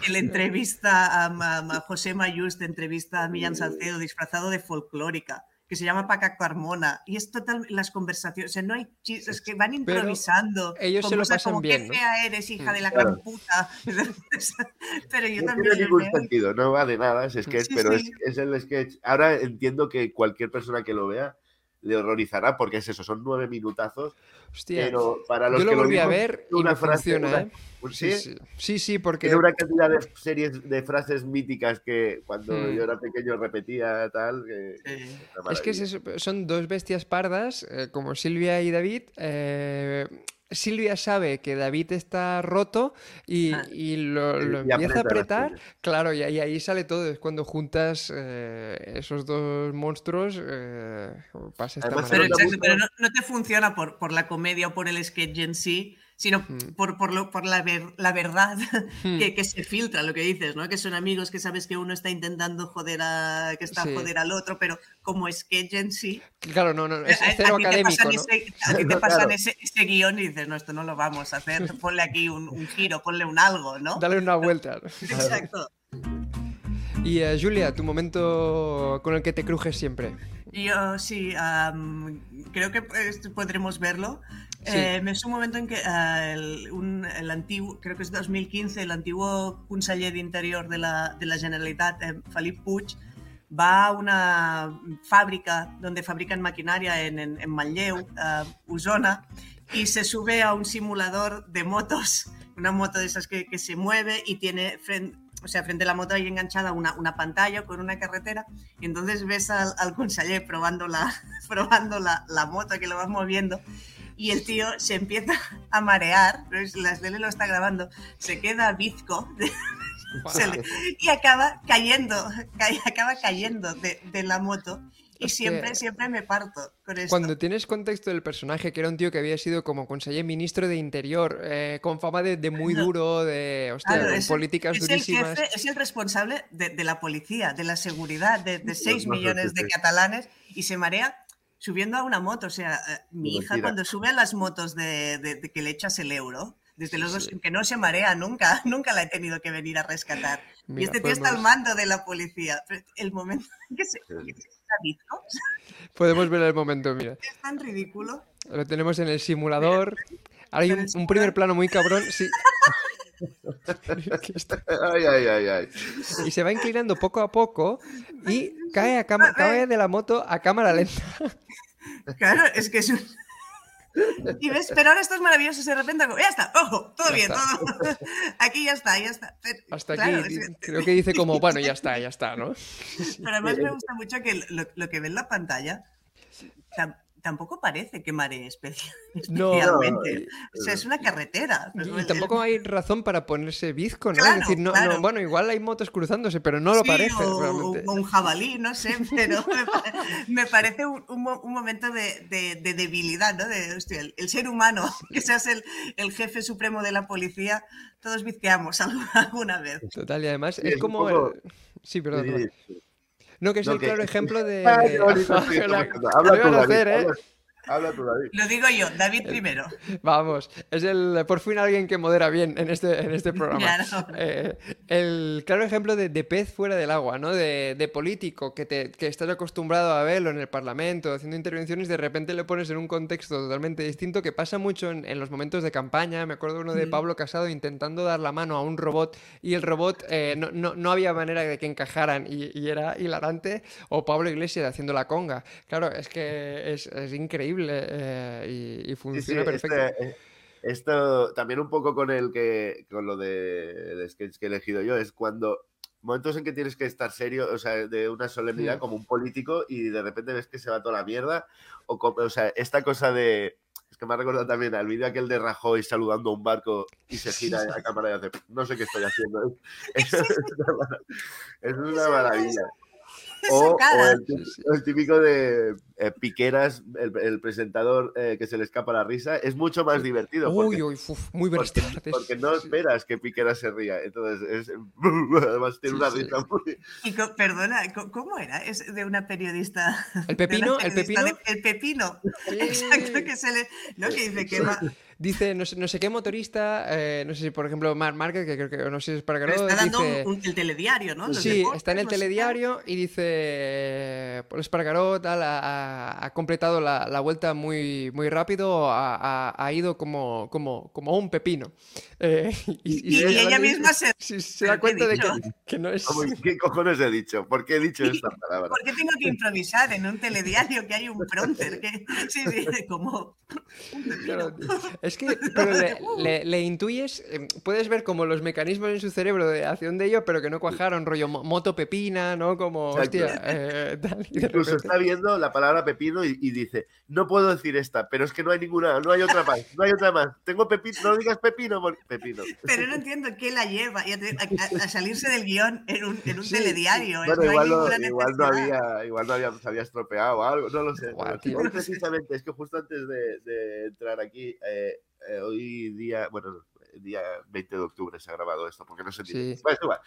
que le entrevista a, Ma- Ma- José Mayús, te entrevista a Millán Salcedo disfrazado de folclórica, que se llama Paca Carmona. Y es total, las conversaciones, o sea, no hay chistes, que van Pero improvisando. ellos con se lo pasan como, bien, Qué ¿no? fea eres, hija Mm. de la Claro. gran puta. (laughs) Pero yo No también. tiene ningún veo sentido, no va de nada ese sketch, Sí, pero sí. Es, es el sketch. Ahora entiendo que cualquier persona que lo vea le horrorizará porque es eso, son nueve minutazos, Hostia, pero para los yo lo que volví a vimos, ver y una me frase, funciona, una- ¿eh? un- Sí, ¿sí? sí, porque... Tiene una cantidad de series de frases míticas que cuando Hmm. yo era pequeño repetía tal. Que, Sí. una Es que es maravilla. eso, son dos bestias pardas, eh, como Silvia y David. eh, Silvia sabe que David está roto y, Ah. y lo, lo Y empieza a apretar. Claro, y ahí, ahí sale todo. Es cuando juntas eh, esos dos monstruos, eh, pasa esta Además, Pero no te maravilla. exacto, gusta- pero no, no te funciona por, por la comedia o por el sketch en sí, sino Mm. por, por, lo- por la, ver- la verdad que, que se filtra, lo que dices, ¿no? Que son amigos que sabes que uno está intentando joder a, que está Sí. joder al otro, pero como sketch en sí, Claro, no, no, es a- a cero ti te académico, pasan ¿no? ese- a ti (laughs) te No, pasan claro. ese, ese guion y dices, no, esto no lo vamos a hacer, (laughs) ponle aquí un, un giro, ponle un algo, ¿no? Dale una vuelta. (laughs) Exacto. Y eh, Julia, tu momento con el que te crujes siempre. Yo sí, am, creo que pues, podremos verlo. Sí. Eh, es un momento en que ah, el, un- el antiguo, creo que es 2015, el antiguo conseller d'Interior de la, de la Generalitat, eh, Felip Puig, va a una fábrica donde fabrican maquinaria en, en, en Manlleu, ah, Osona, y se sube a un simulador de motos, una moto de esas que, que se mueve y tiene fren- o sea, frente a la moto hay enganchada una, una pantalla con una carretera y entonces ves al, al conseller probando la, (laughs) probando la, la moto que lo vas moviendo y el tío se empieza a marear, ¿ves? la tele lo está grabando, se queda bizco (laughs) se le- y acaba cayendo, (laughs) ca- acaba cayendo de, de la moto y siempre, que- siempre me parto con esto. Cuando tienes contexto del personaje, que era un tío que había sido como conseller ministro de Interior, eh, con fama de, de muy duro, de hostia, Claro, con es, el- políticas es el durísimas. jefe, es el responsable de, de la policía, de la seguridad, de, de 6 más millones de catalanes y se marea subiendo a una moto. O sea, eh, mi hija Mentira. cuando sube a las motos de, de- de que le echas el euro, desde Sí, luego sí. que no se marea nunca, (laughs) nunca la he tenido que venir a rescatar. Y este tío está al podemos- mando de la policía. El momento (laughs) que se, que se Podemos ver el momento, mira. es tan ridículo. Lo tenemos en el simulador. Ahora hay un, primer plano muy cabrón, sí. (laughs) (laughs) Aquí está. Ay, ay, ay, ay. y se va inclinando poco a poco y cae, a cama- cae de la moto a cámara lenta. Claro, es que es un... (laughs) Y ves, pero ahora esto es maravilloso, de repente, como, ya está, ojo, todo Ya bien, está. todo. (laughs) Aquí ya está, ya está. Pero, Hasta aquí claro, di- es- (laughs) creo que dice como, bueno, ya está, ya está, ¿no? Pero además me gusta mucho que lo, lo que ve en la pantalla tampoco parece que maree especia- (laughs) No, especialmente. no, o sea, es una carretera. Y, tampoco hay razón para ponerse bizco, ¿no? Claro, es decir, no, claro. no, bueno, igual hay motos cruzándose, pero no lo sí, parece o, realmente. o un jabalí, no sé, (laughs) pero me, pa- me parece un, un mo- un momento de, de- de debilidad, ¿no? De, hostia, el, el ser humano, (laughs) que seas el, el jefe supremo de la policía, todos bizqueamos alguna, vez. Total, y además Sí, es como un poco- el... Sí, perdón. Sí, perdón. sí. No, que es No, el que- claro ejemplo de... (laughs) (laughs) Habla iban tú, hacer, ¿eh? Habla, tú, David. Lo digo yo, David primero. Vamos, es el por fin alguien que modera bien en este, en este programa. Claro. Eh, el claro ejemplo de, de pez fuera del agua, ¿no? De, de político que, te, que estás acostumbrado a verlo en el Parlamento, haciendo intervenciones, de repente le pones en un contexto totalmente distinto que pasa mucho en, en los momentos de campaña. Me acuerdo uno de Mm. Pablo Casado intentando dar la mano a un robot y el robot eh, no, no- no había manera de que encajaran y, y era hilarante. O Pablo Iglesias haciendo la conga. Claro, es que es, es increíble eh, y, y Sí, sí, funciona perfecto. este, eh, esto también un poco con el que con lo de, de sketch que he elegido yo es cuando momentos en que tienes que estar serio, o sea, de una solemnidad como un político y de repente ves que se va toda la mierda o, o sea, esta cosa de es que me ha recordado también al vídeo aquel de Rajoy saludando a un barco y se gira a cámara y hace no sé qué estoy haciendo. (laughs) (laughs) Es, una mara- es una maravilla. (laughs) O, el, típico, el típico de eh, Piqueras, el, el presentador eh, que se le escapa la risa, es mucho más divertido. Uy, Porque, uy, uf, muy buenas porque, tardes. porque no esperas que Piqueras se ría. Entonces, es, (laughs) además tiene Sí, una sí. risa muy. Y co- perdona, co- ¿cómo era? Es de una periodista. ¿El (laughs) pepino? ¿El pepino? de- el pepino. Sí. Exacto, que se le. ¿No? Que dice que va. Dice, no sé, no sé qué motorista, eh, no sé si por ejemplo Marc Márquez, que creo que no sé si es para Pero está dando dice... un- el telediario, ¿no? Los Sí, deportes, está en el telediario y dice, Paul Espargaró tal, ha, ha- ha completado la, la vuelta muy, muy rápido, ha, ha- ha ido como, como, como un pepino. (laughs) Eh, Y- se- y ella misma se- se ¿Pero da cuenta de que, que no es... ¿Qué cojones he dicho? ¿Por qué he dicho esta palabra? ¿Por qué tengo que improvisar en un telediario que hay un prompter? Que... Sí, sí, como. un pepino. Claro. Es que pero le, le- le intuyes, eh, puedes ver como los mecanismos en su cerebro de acción de ello, pero que no cuajaron, rollo mo- moto pepina, ¿no? Como, Exacto. hostia, eh, (laughs) tal, Incluso repente- está viendo la palabra pepino y, y dice, no puedo decir esta, pero es que no hay ninguna, no hay otra más, no hay otra más. Tengo pepino, no digas pepino, pepino. Pero no entiendo qué la lleva a, a- a salirse del guion en un, en un Sí, telediario. ¿eh? Bueno, no hay igual, no, igual había, igual no había, se había estropeado o algo, no lo sé. Guau, precisamente, es que justo antes de, de entrar aquí, eh, eh, hoy día, bueno, día 20 de octubre se ha grabado esto, porque no. Sí. Bueno, igual.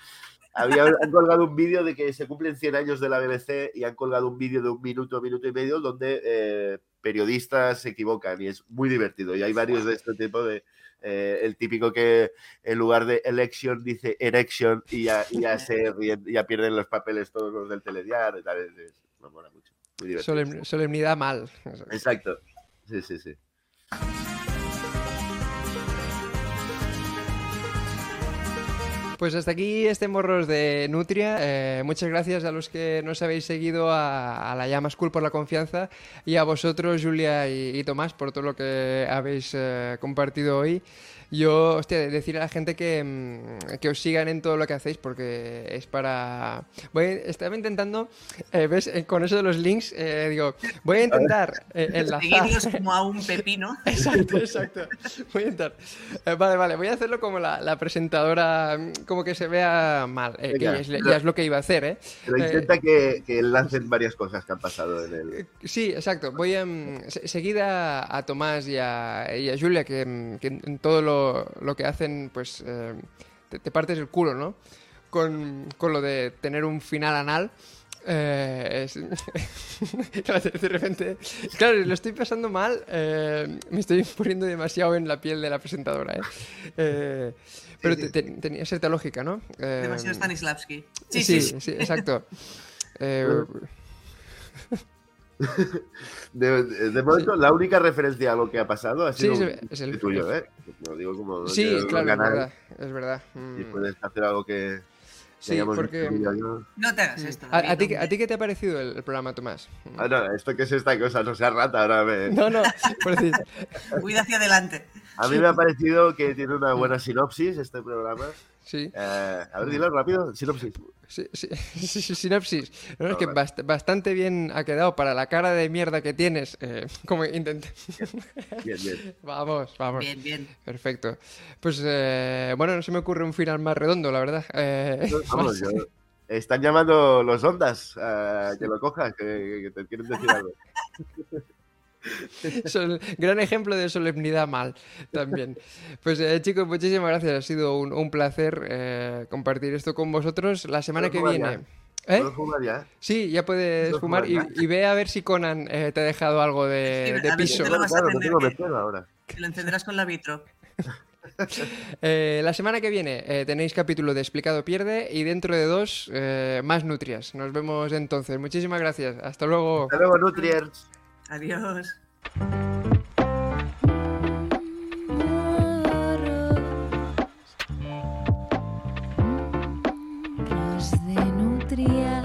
Había, han colgado un vídeo de que se cumplen 100 años de la BBC y han colgado un vídeo de un minuto, minuto y medio donde eh, periodistas se equivocan y es muy divertido. Y hay varios de este tipo de... eh, el típico que en lugar de election dice erection y ya, y ya se ríen- ya pierden los papeles todos los del telediario y tal. Es- es- me mola mucho. Muy divertido. Solem- solemnidad mal. Exacto. Sí, sí, sí. Pues hasta aquí este morros de Nutria. Eh, muchas gracias a los que nos habéis seguido, a, la Llama School por la confianza y a vosotros, Julia y, y Tomás, por todo lo que habéis eh, compartido hoy. Yo, hostia, decir a la gente que, mm, que os sigan en todo lo que hacéis porque es para... Voy, estaba intentando, eh, ¿ves? Eh, Con eso de los links, eh, digo, voy a intentar eh, (laughs) enlazar... Como a un pepino. (laughs) Exacto, exacto. Voy a intentar. Eh, vale, vale, voy a hacerlo como la, la presentadora, mm, como que se vea mal, eh, que Venga, es, ya es lo que iba a hacer, ¿eh? Pero Eh, intenta que, que lancen varias cosas que han pasado en el. Sí, exacto. Voy a mm, se- seguir a, Tomás y a, y a Julia, que, que en en todo lo, lo que hacen, pues eh, te, te partes el culo, ¿no? Con, con lo de tener un final anal. Eh, es- (laughs) de repente, claro, lo estoy pasando mal. eh, me estoy poniendo demasiado en la piel de la presentadora, ¿eh? Eh, pero te- te- tenía cierta lógica, ¿no? Eh, Demasiado Stanislavski. Sí, Sí, sí, sí. exacto. (laughs) (laughs) De, de- momento, la única referencia a lo que ha pasado ha Sí, sido un el- es el- tuyo, ¿eh? No digo como. Sí, claro, es verdad. Es verdad. Y Mm. puedes hacer algo que. Sí, porque- yo. No te hagas esto. ¿A, a ti, qué- hombre. ¿A ti qué te ha parecido el, el programa, Tomás? Ah, no, esto que es esta cosa, no sea rata, ahora me. (laughs) No, no, por decir. Cuida hacia adelante. A mí me ha parecido que tiene una buena sinopsis este programa. Sí, Eh, a ver, dilo rápido, sinopsis. sí, sí, (laughs) sí, sinopsis. No, es que bast- bastante bien ha quedado para la cara de mierda que tienes. eh, (laughs) como intenté. Bien, bien. (laughs) vamos, vamos. Bien, bien. Perfecto. Pues eh, bueno, no se me ocurre un final más redondo, la verdad. Eh, Vamos, yo- Están llamando los ondas a que lo cojas, que, que te quieren decir algo. (laughs) Sol- gran ejemplo de solemnidad mal también. Pues eh, chicos, muchísimas gracias. Ha sido un, un placer eh, compartir esto con vosotros. La semana que ¿Puedo fumar viene. ¿Eh? ¿Puedo fumar ya? Sí, ya puedes ¿Puedo fumar y, ve a ver si Conan eh, te ha dejado algo de, Sí, de piso. te lo vas a Claro, que- ahora. Lo encenderás con la vitro. (laughs) Eh, la semana que viene eh, tenéis capítulo de Explicado Pierde y dentro de dos eh, más nutrias. Nos vemos entonces. Muchísimas gracias. Hasta luego. Hasta luego, Nutriers. Adiós. de nutria.